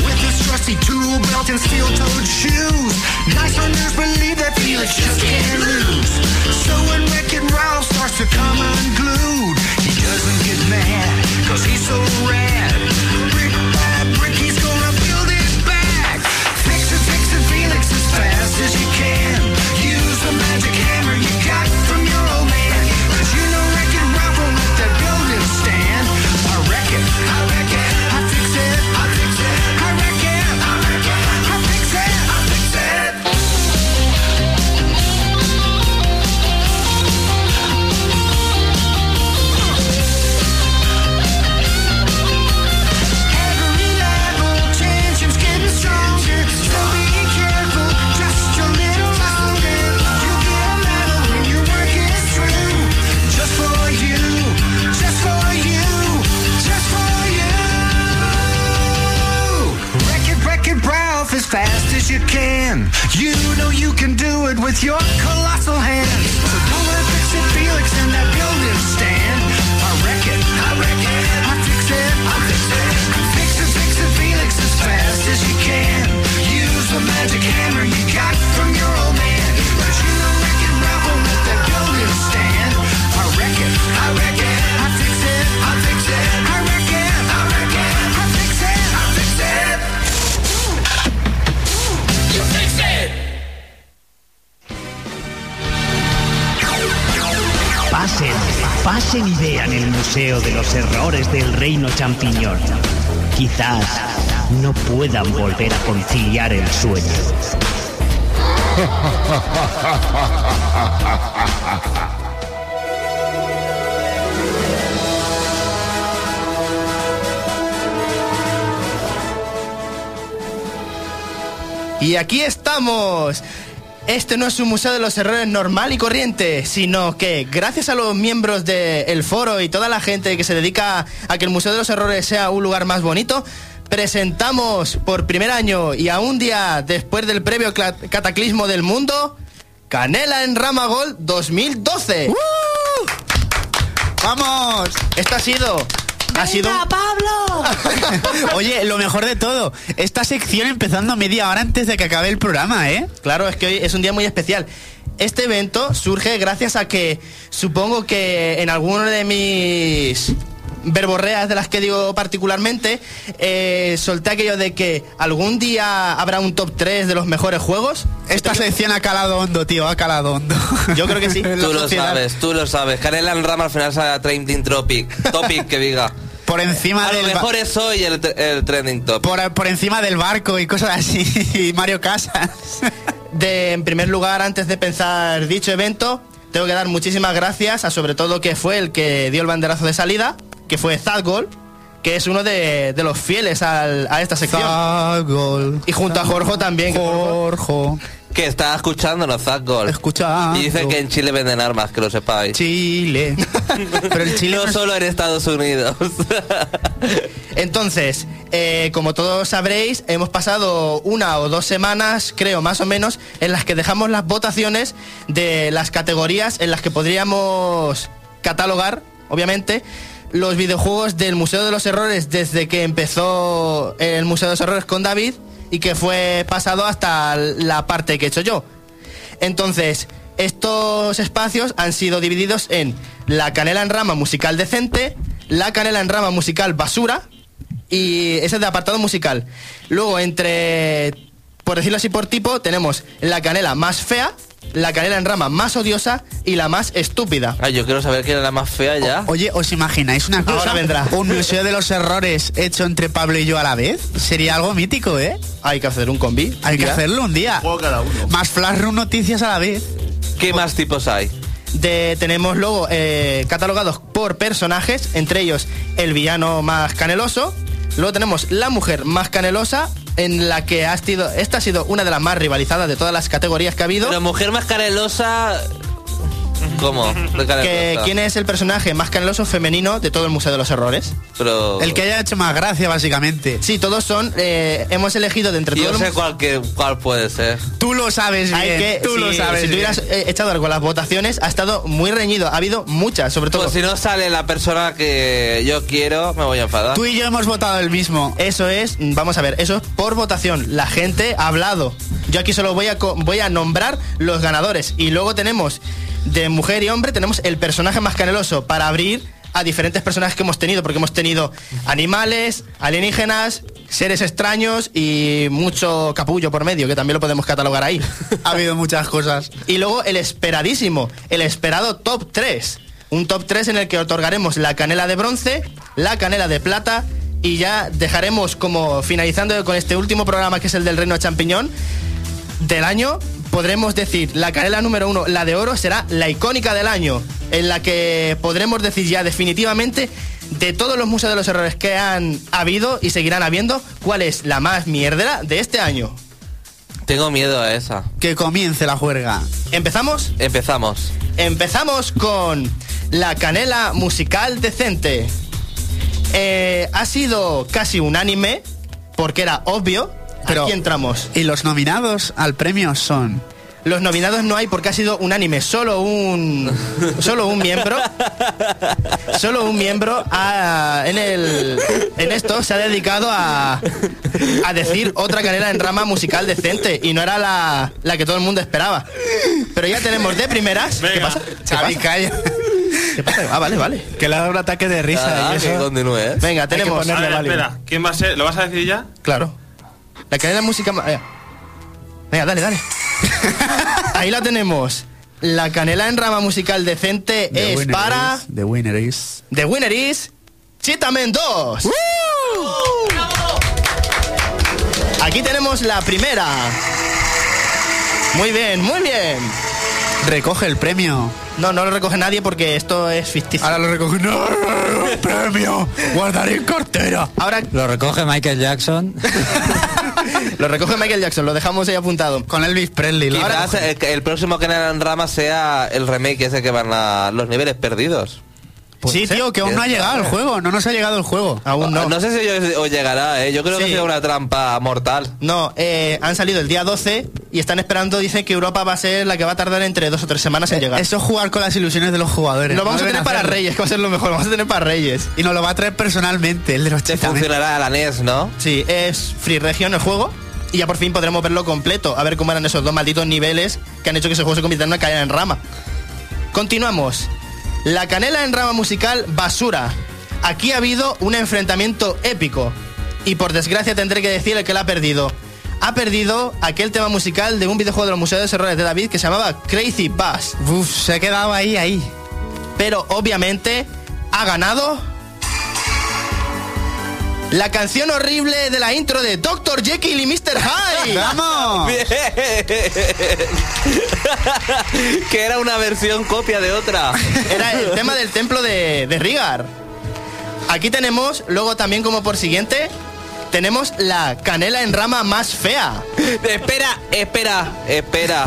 With his trusty tool belt and steel-toed shoes, nice runners believe that Felix just can't lose. So when Wreck-It Ralph starts to come unglued, he doesn't get mad, cause he's so rad. You can. You know you can do it with your colossal hands. Pasen y vean el Museo de los Errores del Reino Champiñón. Quizás no puedan volver a conciliar el sueño. Y aquí estamos. Este no es un museo de los errores normal y corriente, sino que gracias a los miembros del foro y toda la gente que se dedica a que el Museo de los Errores sea un lugar más bonito, presentamos por primer año y a un día después del previo cataclismo del mundo, Canela en Ramagol 2012. ¡Vamos! Esto ha sido... Ha sido Pablo! [LAUGHS] Oye, lo mejor de todo, esta sección empezando media hora antes de que acabe el programa, ¿eh? Claro, es que hoy es un día muy especial. Este evento surge gracias a que supongo que en alguno de mis verborreas de las que digo particularmente, eh, solté aquello de que algún día habrá un top 3 de los mejores juegos. Esta sección ha calado hondo, tío, ha calado hondo. [LAUGHS] Yo creo que sí. [LAUGHS] Tú lo sociedad. sabes, tú lo sabes. Canela en Rama al final sale Trending Topic. Topic que diga. Por encima A lo del ba- mejor es hoy el, el Trending Topic. por, por encima del barco y cosas así. [LAUGHS] Y Mario Casas. De, en primer lugar, antes de pensar dicho evento, tengo que dar muchísimas gracias a sobre todo que fue el que dio el banderazo de salida, que fue Zadgol, que es uno de, de los fieles al- a esta sección. Gol. Y junto a Jorge también. Jorge. Que está escuchándonos, Zach Gold. Escucha. Y dice que en Chile venden armas, que lo sepáis. Chile. [LAUGHS] Pero el Chile no solo en Estados Unidos. [LAUGHS] Entonces, eh, como todos sabréis, hemos pasado una o dos semanas, creo más o menos, en las que dejamos las votaciones de las categorías en las que podríamos catalogar, obviamente, los videojuegos del Museo de los Errores desde que empezó el Museo de los Errores con David y que fue pasado hasta la parte que he hecho yo. Entonces, estos espacios han sido divididos en la canela en rama musical decente, la canela en rama musical basura y ese es de apartado musical. Luego, entre, por decirlo así por tipo, tenemos la canela más fea, la canela en rama más odiosa y la más estúpida. Ay, yo quiero saber quién es la más fea ya. Oye, ¿os imagináis una cosa? Ahora vendrá. Un museo de los errores hecho entre Pablo y yo a la vez. Sería algo mítico, ¿eh? Hay que hacer un combi. Hay que hacerlo un día. Juego cada uno. Más flash room noticias a la vez. ¿Qué más tipos hay? De, tenemos luego eh, catalogados por personajes, entre ellos el villano más caneloso. Luego tenemos la mujer más canelosa, en la que ha sido, esta ha sido una de las más rivalizadas de todas las categorías que ha habido. La mujer más canelosa... ¿Cómo? Que, ¿Quién es el personaje más caneloso femenino de todo el Museo de los Errores? Pero... El que haya hecho más gracia, básicamente. Sí, todos son. eh, hemos elegido de entre Yo todos. sé cuál, que, cuál puede ser. Tú lo sabes bien. Hay que, tú lo sabes Si hubieras eh, echado algo las votaciones, ha estado muy reñido. Ha habido muchas, sobre todo. Pues si no sale la persona que yo quiero, me voy a enfadar. Tú y yo hemos votado el mismo. Eso es, vamos a ver, eso es por votación. La gente ha hablado. Yo aquí solo voy a, voy a nombrar los ganadores. Y luego tenemos, de mujer y hombre, tenemos el personaje más caneloso para abrir a diferentes personajes que hemos tenido. Porque hemos tenido animales, alienígenas, seres extraños y mucho capullo por medio, que también lo podemos catalogar ahí. [LAUGHS] Ha habido muchas cosas. Y luego el esperadísimo, el esperado top 3. Un top 3 en el que otorgaremos la canela de bronce, la canela de plata y ya dejaremos como finalizando con este último programa que es el del Reino Champiñón del año. Podremos decir, la canela número uno, la de oro, será la icónica del año, en la que podremos decir ya definitivamente de todos los museos de los errores que han habido y seguirán habiendo, cuál es la más mierdera de este año. Tengo miedo a esa. Que comience la juerga. ¿Empezamos? Empezamos. Empezamos con la canela musical decente. Eh, ha sido casi unánime, porque era obvio. Pero- Aquí entramos. Y los nominados al premio son. Los nominados no hay porque ha sido unánime. Solo un. Solo un miembro. Solo un miembro ha- en el. En esto se ha dedicado a. A decir otra canela en rama musical decente. Y no era la, la que todo el mundo esperaba. Pero ya tenemos de primeras. ¿Qué pasa? ¿Qué Xavi, pasa? calla. ¿Qué pasa? Ah, vale, vale. Que le ha dado un ataque de risa Ah, y que eso. continúe, ¿eh? Venga, Hay que tenemos. ponerle A ver, Valium. espera, ¿quién va a ser? ¿Lo vas a decir ya? Claro. La canela música. ma- eh. Venga, dale, dale. Ahí la tenemos. la canela en rama musical decente The es para... is- The winner is... The winner is... Chitamen 2. Aquí tenemos la primera. Muy bien, muy bien. Recoge el premio. No, no lo recoge nadie porque esto es ficticio. Ahora lo recoge. ¡No! ¡Premio! ¡Guardaré en cartera! Ahora Lo recoge Michael Jackson. Lo recoge Michael Jackson, lo dejamos ahí apuntado. Con Elvis Presley. lo- Quizás el, el próximo Canal en Rama sea el remake ese que van a los niveles perdidos. Sí, tío, que aún no ha llegado el juego. No nos ha llegado el juego. Aún no. No sé si hoy- os llegará, ¿eh? Yo creo que será una trampa mortal. No, eh, han salido el día 12 y están esperando, dicen que Europa va a ser la que va a tardar entre dos o tres semanas en llegar. Eso es jugar con las ilusiones de los jugadores. Lo vamos No a tener para. Reyes, que va a ser lo mejor, lo vamos a tener para Reyes. Y nos lo va a traer personalmente, el de los chitamen. funcionará la NES, ¿no? Sí, es Free Region el juego. Y ya por fin podremos verlo completo, a ver cómo eran esos dos malditos niveles que han hecho que ese juego se convirtiera en una cadena en rama. Continuamos. La canela en rama musical Basura. Aquí ha habido un enfrentamiento épico. Y por desgracia tendré que decir el que la ha perdido. Ha perdido aquel tema musical de un videojuego de los Museos de Errores de David que se llamaba Crazy Bass. Uf, se ha quedado ahí, ahí. Pero obviamente ha ganado la canción horrible de la intro de Dr. Jekyll y Mr. Hyde. [LAUGHS] ¡Vamos! [LAUGHS] Que era una versión copia de otra. Era el [LAUGHS] tema del templo de, de Rigar. Aquí tenemos, luego también como por siguiente, tenemos la canela en rama más fea. espera, espera, espera.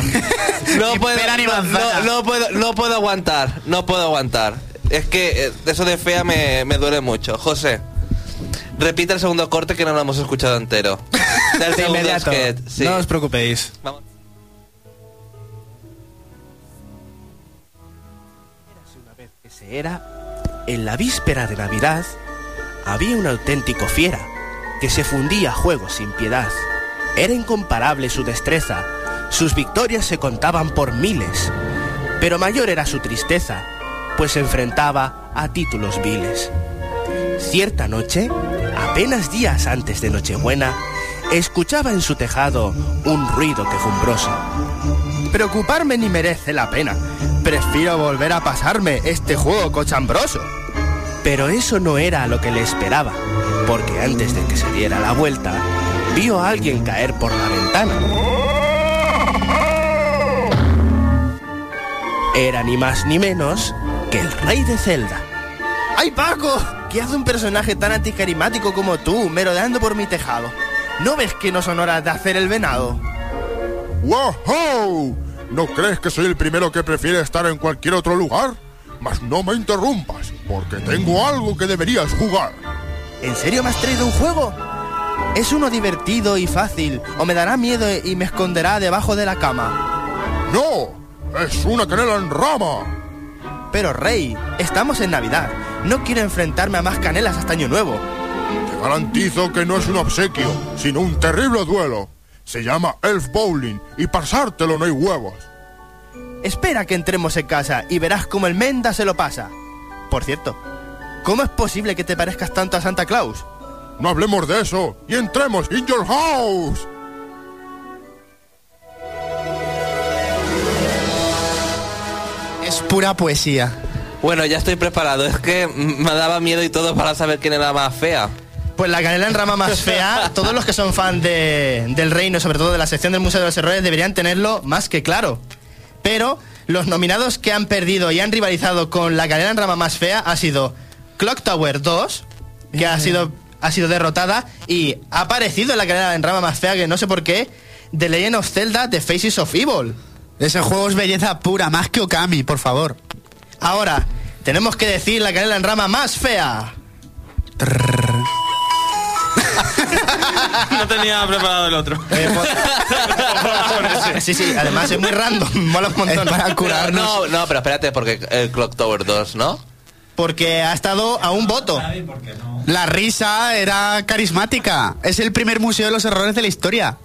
No Ni puedo, pera ni no, manzana. no- no puedo, no puedo aguantar, no puedo aguantar. Es que eh, eso de fea me, me duele mucho. José, repite el segundo corte que no lo hemos escuchado entero. [LAUGHS] Del De inmediato. sketch, sí. No os preocupéis. Vamos. Una vez que se era, en la víspera de Navidad, había un auténtico fiera que se fundía a juegos sin piedad. Era incomparable su destreza, sus victorias se contaban por miles, pero mayor era su tristeza, pues se enfrentaba a títulos viles. Cierta noche, apenas días antes de Nochebuena, escuchaba en su tejado un ruido quejumbroso. Preocuparme ni merece la pena. Prefiero volver a pasarme este juego cochambroso. Pero eso no era lo que le esperaba, porque antes de que se diera la vuelta, vio a alguien caer por la ventana. Era ni más ni menos que el rey de Zelda. ¡Ay, Paco! ¿Qué hace un personaje tan anticarismático como tú, merodeando por mi tejado? ¿No ves que no son horas de hacer el venado? ¡Wow! ¿No crees que soy el primero que prefiere estar en cualquier otro lugar? Mas no me interrumpas, porque tengo algo que deberías jugar. ¿En serio me has traído un juego? Es uno divertido y fácil, o me dará miedo y me esconderá debajo de la cama. ¡No! ¡Es una canela en rama! Pero Rey, estamos en Navidad. No quiero enfrentarme a más canelas hasta Año Nuevo. Te garantizo que no es un obsequio, sino un terrible duelo. Se llama Elf Bowling y pasártelo no hay huevos. Espera que entremos en casa y verás cómo el Menda se lo pasa. Por cierto, ¿cómo es posible que te parezcas tanto a Santa Claus? No hablemos de eso y entremos in your house. Es pura poesía. Bueno, ya estoy preparado. Es que me daba miedo y todo para saber quién era más fea. Pues la canela en rama más fea, [LAUGHS] todos los que son fan de- del reino, sobre todo de la sección del Museo de los Errores, deberían tenerlo más que claro. Pero los nominados que han perdido y han rivalizado con la canela en rama más fea ha sido Clock Tower 2, que ha sido, ha sido derrotada, y ha aparecido en la canela en rama más fea, que no sé por qué, The Legend of Zelda, The Faces of Evil. Ese juego es belleza pura, más que Okami, por favor. Ahora, tenemos que decir la canela en rama más fea. [LAUGHS] No tenía preparado el otro. [LAUGHS] Sí, sí, además es muy random, [LAUGHS] mola un montón. Pero No, no, pero espérate, porque el Clock Tower 2, ¿no? Porque ha estado a un voto. La risa era carismática. Es el primer museo de los errores de la historia.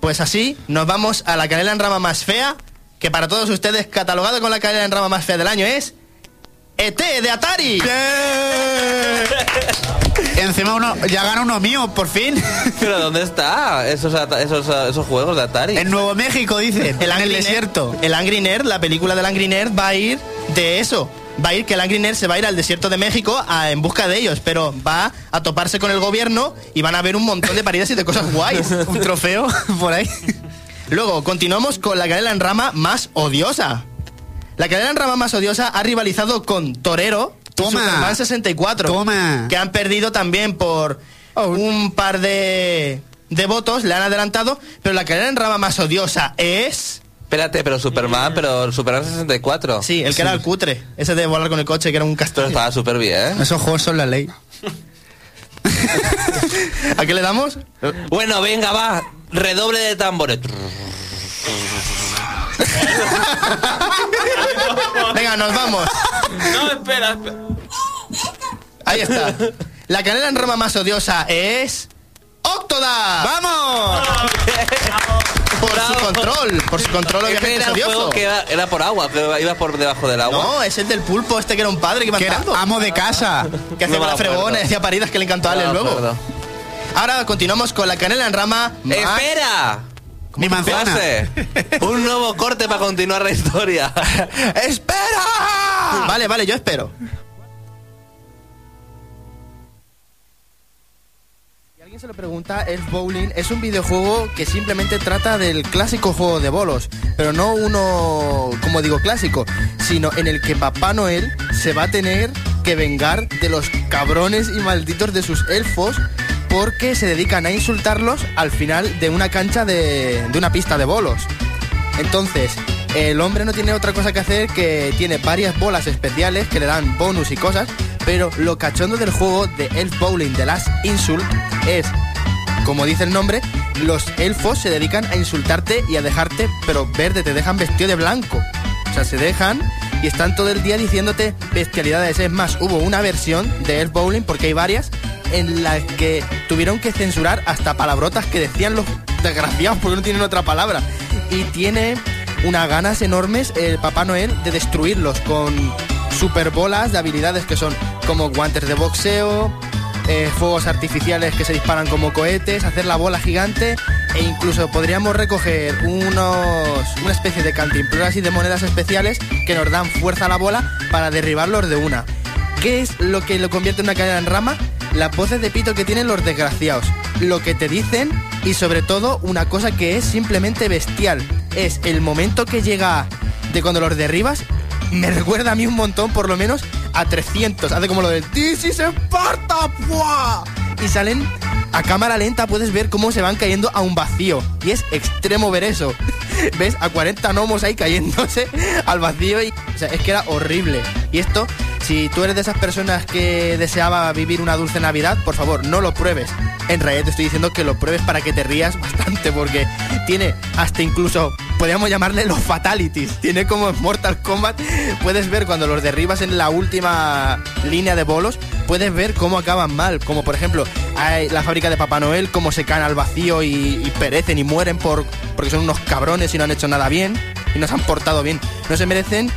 Pues así, nos vamos a la canela en rama más fea, que para todos ustedes, catalogado con la canela en rama más fea del año, es ET de Atari. Encima uno, ya gana uno mío, por fin. ¿Pero dónde está esos, esos, esos juegos de Atari? En Nuevo México, dicen. El en el Angry Nerd- desierto. el Angry Nerd, la película del Angry Nerd va a ir de eso. Va a ir que el Angry Nerd se va a ir al desierto de México a- en busca de ellos, pero va a toparse con el gobierno y van a ver un montón de paridas y de cosas guays. [LAUGHS] Un trofeo por ahí. Luego, continuamos con la canela en rama más odiosa. La canela en rama más odiosa ha rivalizado con Torero y Toma. Superman 64. Toma. Que han perdido también por un par de, de votos, le han adelantado, pero la canela en rama más odiosa es... Espérate, pero Superman, pero Superman 64. Sí, el que era el cutre. Ese de volar con el coche, que era un Pero castaño. estaba súper bien. Esos juegos son la ley. [LAUGHS] ¿A qué le damos? Bueno, venga, va. Redoble de tambores. Venga, nos vamos. No, espera, espera. Ahí está. La canela en rama más odiosa es... ¡Octodad! ¡Vamos! Por su control, por su control obviamente era odioso. que era, era por agua, que iba por debajo del agua. No, es el del pulpo este que era un padre que iba Que era amo de casa. Que hacía No fregona, hacía paridas que le encantó a No me luego. Ahora continuamos con la canela en rama más... ¡Espera! Mi manzana. Pase. Un nuevo corte para continuar la historia. [LAUGHS] ¡Espera! Vale, vale, yo espero. Si alguien se lo pregunta, el Bowling es un videojuego que simplemente trata del clásico juego de bolos, pero no uno, como digo, clásico, sino en el que Papá Noel se va a tener que vengar de los cabrones y malditos de sus elfos porque se dedican a insultarlos al final de una cancha de, de una pista de bolos. Entonces, el hombre no tiene otra cosa que hacer que tiene varias bolas especiales que le dan bonus y cosas, pero lo cachondo del juego de Elf Bowling The Last Insult es, como dice el nombre, los elfos se dedican a insultarte y a dejarte, pero verde, te dejan vestido de blanco. O sea, se dejan y están todo el día diciéndote bestialidades. Es más, hubo una versión de Elf Bowling, porque hay varias, en las que tuvieron que censurar hasta palabrotas que decían los desgraciados porque no tienen otra palabra. Y tiene unas ganas enormes el Papá Noel de destruirlos con super bolas de habilidades que son como guantes de boxeo, eh, fuegos artificiales que se disparan como cohetes, hacer la bola gigante e incluso podríamos recoger unos, una especie de cantimploras y de monedas especiales que nos dan fuerza a la bola para derribarlos de una. ¿Qué es lo que lo convierte en una cadena en rama? Las voces de pito que tienen los desgraciados, lo que te dicen y sobre todo una cosa que es simplemente bestial. Es el momento que llega de cuando los derribas, me recuerda a mí un montón, por lo menos, a 300. Hace como lo del This is Sparta. Y salen a cámara lenta, puedes ver cómo se van cayendo a un vacío. Y es extremo ver eso. [LAUGHS] ¿Ves? A 40 gnomos ahí cayéndose al vacío. Y, o sea, es que era horrible. Y esto, si tú eres de esas personas que deseaba vivir una dulce Navidad, por favor, no lo pruebes. En realidad te estoy diciendo que lo pruebes para que te rías [LAUGHS] bastante, porque tiene hasta incluso, podríamos llamarle los fatalities. Tiene como en Mortal Kombat, puedes ver cuando los derribas en la última línea de bolos, puedes ver cómo acaban mal. Como por ejemplo, hay la fábrica de Papá Noel, cómo se caen al vacío y, y perecen y mueren por, porque son unos cabrones y no han hecho nada bien y no se han portado bien. No se merecen,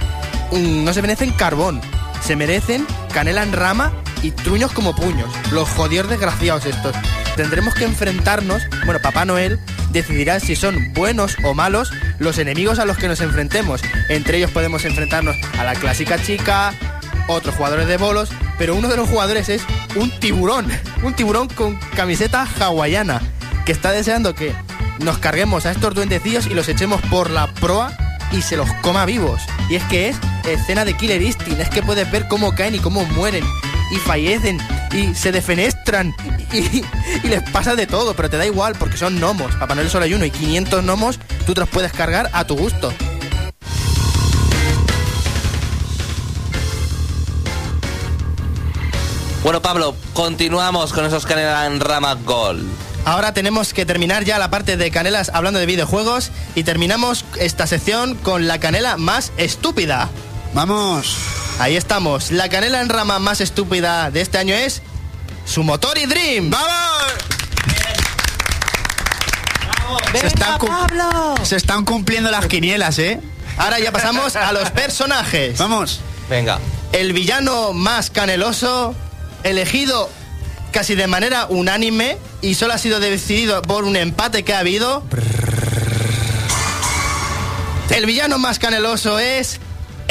no se merecen carbón, se merecen canela en rama y truños como puños. Los jodidos desgraciados estos. Tendremos que enfrentarnos, bueno, Papá Noel decidirá si son buenos o malos los enemigos a los que nos enfrentemos. Entre ellos podemos enfrentarnos a la clásica chica, otros jugadores de bolos, pero uno de los jugadores es un tiburón, un tiburón con camiseta hawaiana, que está deseando que nos carguemos a estos duendecillos y los echemos por la proa y se los coma vivos. Y es que es escena de Killer Instinct, es que puedes ver cómo caen y cómo mueren y fallecen y se defenestran y, y les pasa de todo, pero te da igual porque son gnomos. Papá Noel solo hay uno y 500 gnomos tú te los puedes cargar a tu gusto. Bueno, Pablo, continuamos con esos canela en rama gol. Ahora tenemos que terminar ya la parte de canelas hablando de videojuegos y terminamos esta sección con la canela más estúpida. Vamos. Ahí estamos. La canela en rama más estúpida de este año es Sumotori Dream. ¡Vamos! Se están, cum- se están cumpliendo las quinielas, ¿eh? Ahora ya pasamos a los personajes. Vamos. Venga. El villano más caneloso, elegido casi de manera unánime y solo ha sido decidido por un empate que ha habido. El villano más caneloso es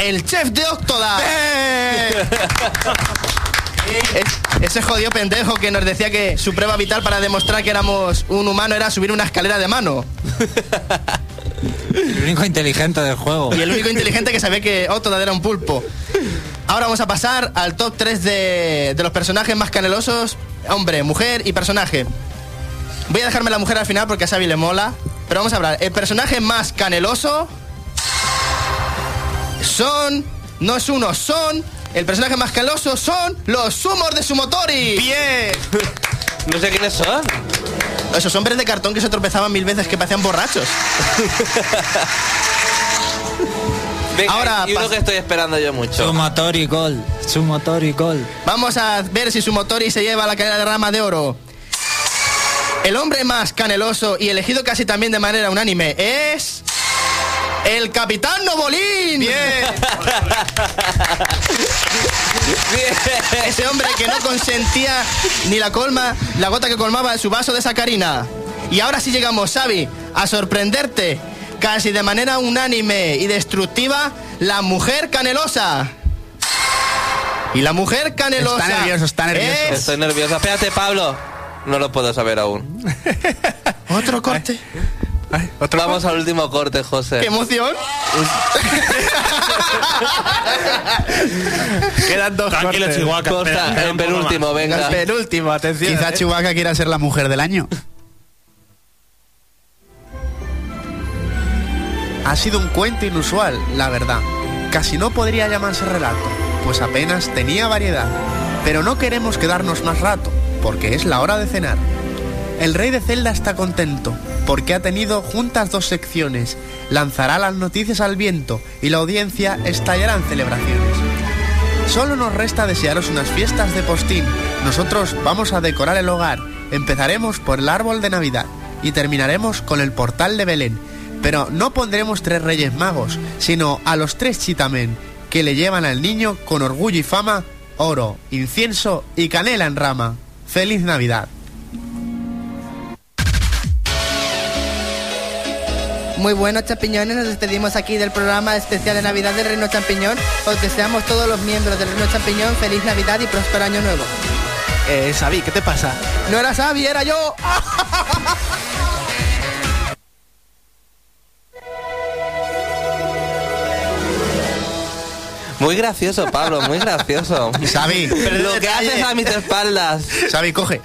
el chef de Octodad. [LAUGHS] Es- ese jodido pendejo que nos decía que su prueba vital para demostrar que éramos un humano era subir una escalera de mano. El único inteligente del juego. Y el único inteligente que sabía que Octodad era un pulpo. Ahora vamos a pasar al top 3 de, de los personajes más canelosos. Hombre, mujer y personaje. Voy a dejarme la mujer al final porque a Xavi le mola. Pero vamos a hablar. El personaje más caneloso son... No es uno, son... El personaje más caneloso son los sumos de Sumotori. ¡Bien! [LAUGHS] No sé quiénes son. Esos hombres de cartón que se tropezaban mil veces que parecían borrachos. [LAUGHS] Venga, Ahora y uno pas- que estoy esperando yo mucho. Sumotori gol. Sumotori gol. Vamos a ver si su motor se lleva la cadena de rama de oro. El hombre más caneloso y elegido casi también de manera unánime es. El Capitán Novolín. Bien. Ese hombre que no consentía ni la colma, la gota que colmaba de su vaso de sacarina. Y ahora sí llegamos, Xavi, a sorprenderte, casi de manera unánime y destructiva, la mujer canelosa. Y la mujer canelosa. Está nervioso, está nervioso. es- Estoy nervioso. Espérate, Pablo. No lo puedo saber aún. [LAUGHS] Otro corte. Vamos al último corte, José. ¡Qué emoción! [LAUGHS] Quedan dos Tranquilo, cortes. Chihuahua. Costa, espera, espera el penúltimo, más. venga. El penúltimo, atención. Quizá eh. Chihuahua quiera ser la mujer del año. Ha sido un cuento inusual, la verdad. Casi no podría llamarse relato, pues apenas tenía variedad. Pero no queremos quedarnos más rato, porque es la hora de cenar. El rey de Zelda está contento, porque ha tenido juntas dos secciones. Lanzará las noticias al viento y la audiencia estallará en celebraciones. Solo nos resta desearos unas fiestas de postín. Nosotros vamos a decorar el hogar. Empezaremos por el árbol de Navidad y terminaremos con el portal de Belén. Pero no pondremos tres reyes magos, sino a los tres chitamen, que le llevan al niño con orgullo y fama oro, incienso y canela en rama. ¡Feliz Navidad! Muy buenos champiñones, nos despedimos aquí del programa especial de Navidad del Reino Champiñón. Os deseamos todos los miembros del Reino Champiñón feliz Navidad y próspero año nuevo. Eh, Xavi, ¿qué te pasa? No era Xavi, era yo. Muy gracioso, Pablo, muy gracioso. [LAUGHS] Xavi, Lo que haces a mis espaldas. Xavi, coge.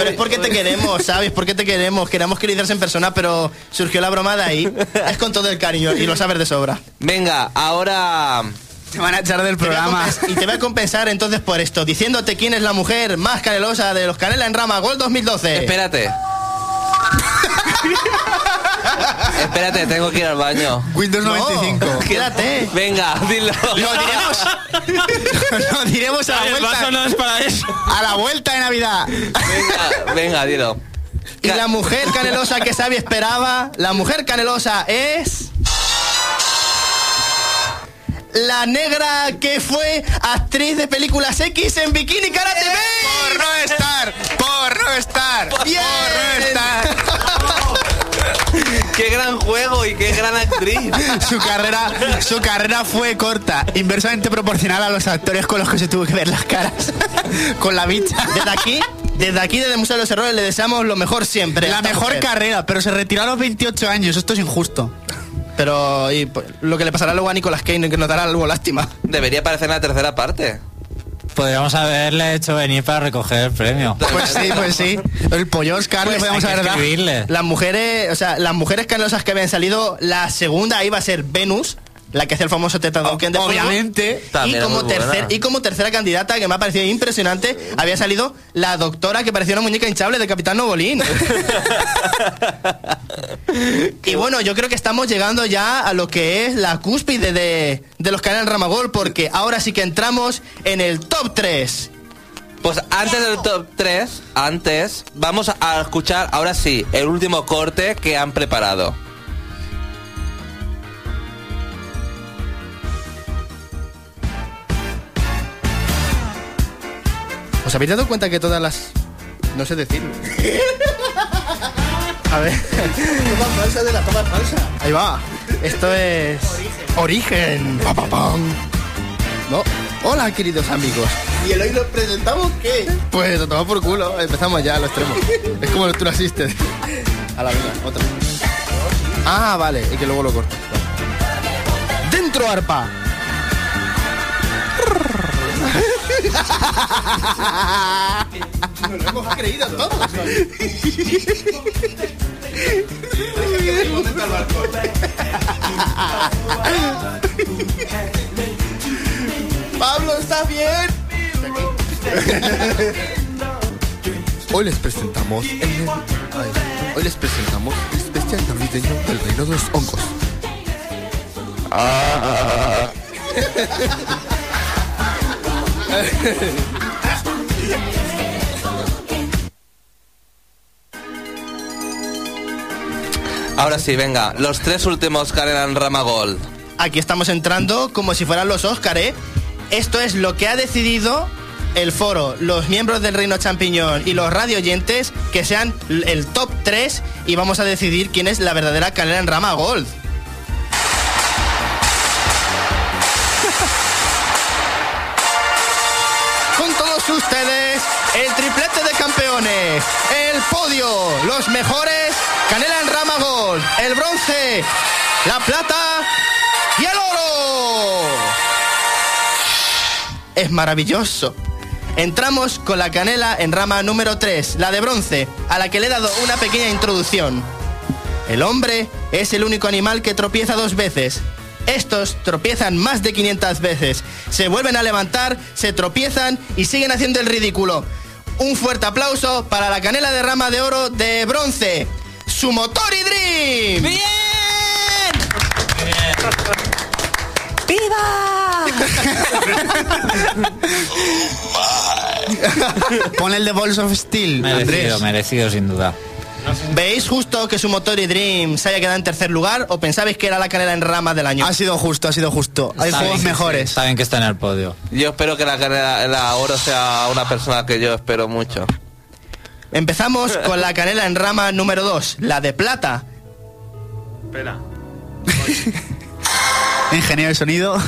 Pero es porque te queremos, ¿sabes? Porque te queremos. Queramos queridos en persona, pero surgió la broma de ahí. Es con todo el cariño y lo sabes de sobra. Venga, ahora. Te van a echar del programa. Y te voy a compensar entonces por esto, diciéndote quién es la mujer más canelosa de los Canela en Rama Gol 2012. Espérate. [LAUGHS] Espérate, tengo que ir al baño. Windows No, 95. [LAUGHS] quédate. Venga, dilo. Lo [LAUGHS] diremos. [LAUGHS] Lo diremos a la El vaso vuelta. no es para eso. A la vuelta de Navidad. Venga, venga, dilo. Y la mujer canelosa que Xavi esperaba, la mujer canelosa es... La negra que fue actriz de películas X en Bikini Karate Por juego y qué gran actriz. [LAUGHS] Su carrera, su carrera fue corta, inversamente proporcional a los actores con los que se tuvo que ver las caras. [LAUGHS] Con la bicha. Desde aquí, desde aquí, desde el Museo de los Errores, le deseamos lo mejor siempre. La mejor mujer. carrera, pero se retiró a los 28 años. Esto es injusto. Pero y, pues, lo que le pasará luego a Nicolas Cage, que nos dará algo lástima. Debería aparecer en la tercera parte. Podríamos haberle hecho venir para recoger el premio. Pues sí, pues sí. El pollo Oscar le Pues. Las mujeres, o sea, las mujeres caneosas que habían salido, la segunda iba a ser Venus, la que hace el famoso Teta Dokken de. Obviamente. Y como, tercer, y como tercera candidata, que me ha parecido impresionante, había salido la doctora que parecía una muñeca hinchable de Capitán Novolín. [LAUGHS] y bueno, yo creo que estamos llegando ya a lo que es la cúspide de, de los canales Ramagol, porque ahora sí que entramos en el top 3. Pues antes del top 3, antes, vamos a escuchar ahora sí el último corte que han preparado. ¿Os habéis dado cuenta que todas las... No sé decirlo. A ver. Toma falsa de la toma falsa. Ahí va. Esto es... Origen. Pa, pa, pam. No. Hola, queridos amigos. ¿Y el hoy nos presentamos qué? Pues lo tomamos por culo. Empezamos ya a los extremos. es como el Tour Assisted. A la otra. Ah, vale. Y que luego lo corto. Dentro arpa. Nos lo hemos creído todos. Pablo, ¿estás bien? Hoy les presentamos el, hoy les presentamos el especial navideño del reino de los hongos. Ah. [LAUGHS] Ahora sí, venga, los tres últimos Canelan Ramagol. Aquí estamos entrando como si fueran los Óscar, ¿eh? Esto es lo que ha decidido el foro, los miembros del Reino Champiñón y los radio oyentes que sean el top 3 y vamos a decidir quién es la verdadera canela en rama gold. Ustedes, el triplete de campeones, el podio, los mejores, canela en rama gold, el bronce, la plata y el oro. Es maravilloso. Entramos con la canela en rama número 3, la de bronce, a la que le he dado una pequeña introducción. El hombre es el único animal que tropieza dos veces. Estos tropiezan más de 500 veces. Se vuelven a levantar, se tropiezan y siguen haciendo el ridículo. Un fuerte aplauso para la canela de rama de oro de bronce, su motor y Dream. ¡Bien! [LAUGHS] Pon el de Balls of Steel, Merecido, Andrés. merecido sin duda. ¿Veis justo que su motor y Dream se haya quedado en tercer lugar o pensabais que era la canela en rama del año? Ha sido justo, ha sido justo. Hay Está juegos bien, mejores. Está bien que está en el podio. Yo espero que la, canela, la oro sea una persona que yo espero mucho. Empezamos con la canela en rama número 2, la de plata. Espera. [LAUGHS] Ingeniero de sonido.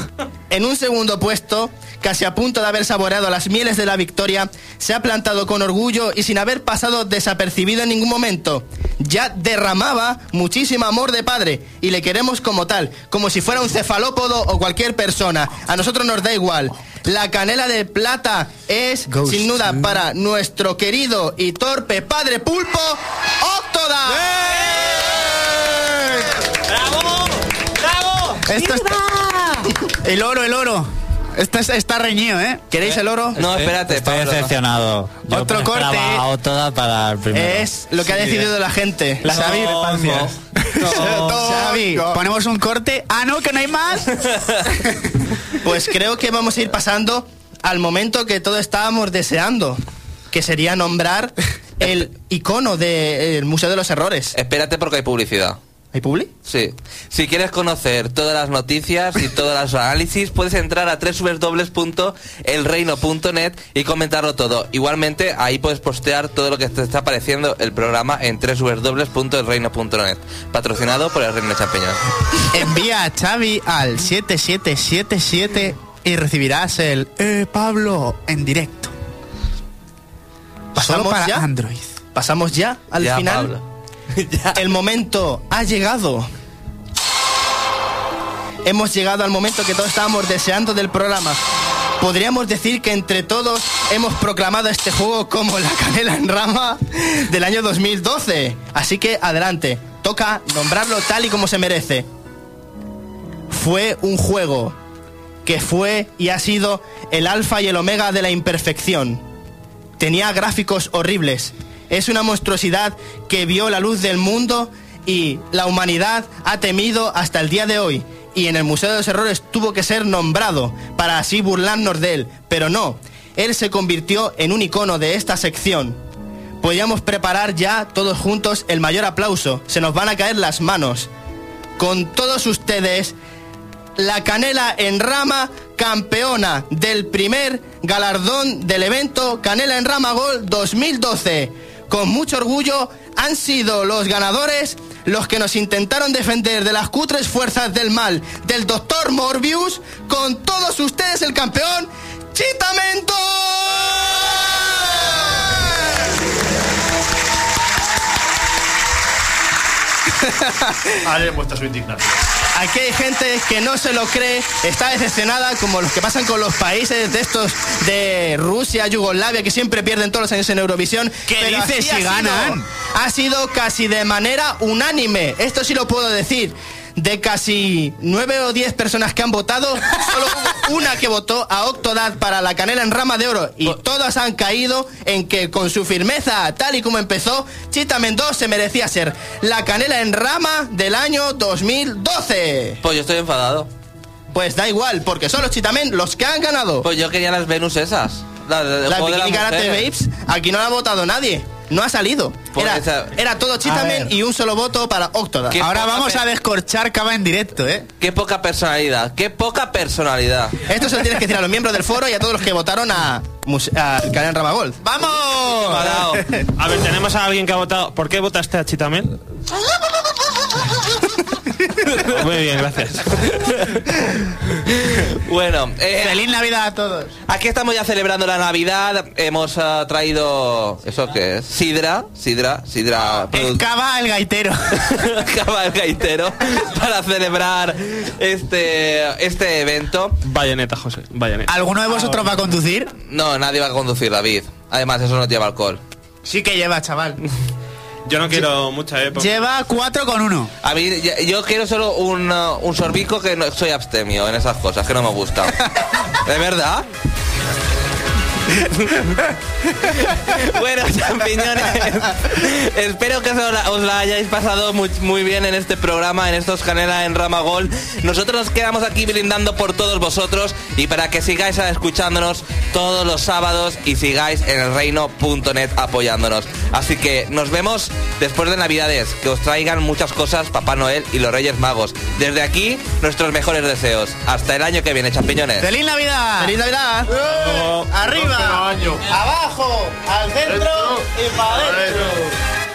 En un segundo puesto, casi a punto de haber saboreado las mieles de la victoria, se ha plantado con orgullo y sin haber pasado desapercibido en ningún momento. Ya derramaba muchísimo amor de padre y le queremos como tal, como si fuera un cefalópodo o cualquier persona. A nosotros nos da igual. La canela de plata es, Ghost. sin duda, para nuestro querido y torpe padre pulpo, Octoda. Esto está... El oro, el oro. Está, está reñido, ¿eh? ¿Queréis el oro? No, espérate, Estoy Pablo, no. decepcionado. Yo Otro me esperaba corte. a Otoda para el primero. Es lo que ha decidido la gente. Las No, discrepancias. [LAUGHS] [LAUGHS] no. Xavi, ponemos un corte. Ah, no, que no hay más. [LAUGHS] Pues creo que vamos a ir pasando al momento que todos estábamos deseando, que sería nombrar el icono del Museo de los Errores. Espérate porque hay publicidad. ¿Hay publi? Sí. Si quieres conocer todas las noticias y todos los análisis, puedes entrar a www.elreino.net y comentarlo todo. Igualmente, ahí puedes postear todo lo que te está apareciendo el programa en www.elreino.net. Patrocinado por el Reino Champiñón. Envía a Xavi al 7777 y recibirás el Eh, Pablo en directo. Solo ¿Pasamos para ya? Android. Pasamos ya al Ya, final. Pablo. [LAUGHS] El momento ha llegado. Hemos llegado al momento que todos estábamos deseando del programa. Podríamos decir que entre todos hemos proclamado este juego como la canela en rama del año 2012. Así que adelante, toca nombrarlo tal y como se merece. Fue un juego que fue y ha sido el alfa y el omega de la imperfección. Tenía gráficos horribles. Es una monstruosidad que vio la luz del mundo y la humanidad ha temido hasta el día de hoy. Y en el Museo de los Errores tuvo que ser nombrado para así burlarnos de él. Pero no, él se convirtió en un icono de esta sección. Podríamos preparar ya todos juntos el mayor aplauso. Se nos van a caer las manos. Con todos ustedes, la canela en rama campeona del primer galardón del evento Canela en Ramagol 2012. Con mucho orgullo han sido los ganadores los que nos intentaron defender de las cutres fuerzas del mal del doctor Morbius. Con todos ustedes el campeón, Chitamento. Ahora demuestra su indignación. Aquí hay gente que no se lo cree, está decepcionada, como los que pasan con los países de estos de Rusia, Yugoslavia, que siempre pierden todos los años en Eurovisión. ¿Qué Pero dices así si ha sido- ganan? Ha sido casi de manera unánime, esto sí lo puedo decir. De casi nueve o diez personas que han votado, solo hubo una que votó a Octodad para la canela en rama de oro. Y todas han caído en que con su firmeza, tal y como empezó, Chita Mendoza se merecía ser la canela en rama del año 2012. Pues yo estoy enfadado. Pues da igual, porque son los Chitamen los que han ganado. Pues yo quería las Venus esas. La, del La juego de Bikini las Karate mujeres. Babes, aquí no la ha votado nadie. No ha salido. Era, esa- era todo Chitamen y un solo voto para Octodad. ¿Qué Ahora poca vamos pe- a descorchar cava en directo, ¿eh? Qué poca personalidad, qué poca personalidad. Esto se lo tienes que decir a los miembros del foro y a todos los que votaron a, muse- a Canal Ramagol. ¡Vamos! A ver, tenemos a alguien que ha votado. ¿Por qué votaste a Chitamel? [LAUGHS] Muy bien, gracias. Bueno, eh, ¡Feliz Navidad a todos! aquí estamos ya celebrando la Navidad. Hemos ah, traído. ¿Eso qué es? Sidra, Sidra, Sidra. Es cava el gaitero. [LAUGHS] Cava el gaitero para celebrar este este evento. Bayoneta, José. Bayoneta. ¿Alguno de vosotros va a conducir? No, nadie va a conducir, David. Además, eso no lleva alcohol. Sí que lleva, chaval. Yo no quiero mucha época. Lleva 4 con 1. A mí, yo, yo quiero solo un, uh, un sorbico que no, soy abstemio en esas cosas, que no me gusta. [LAUGHS] ¿De verdad? [LAUGHS] bueno, champiñones, [LAUGHS] espero que os la, os la hayáis pasado muy, muy bien en este programa, en estos Canela en Ramagol. Nosotros nos quedamos aquí brindando por todos vosotros y para que sigáis escuchándonos todos los sábados y sigáis en el reino.net apoyándonos. Así que nos vemos después de Navidades, que os traigan muchas cosas Papá Noel y los Reyes Magos. Desde aquí, nuestros mejores deseos. Hasta el año que viene, champiñones. ¡Feliz Navidad! ¡Feliz Navidad! ¡Arriba! ¡Abajo! ¡Al centro! ¡Y para adentro!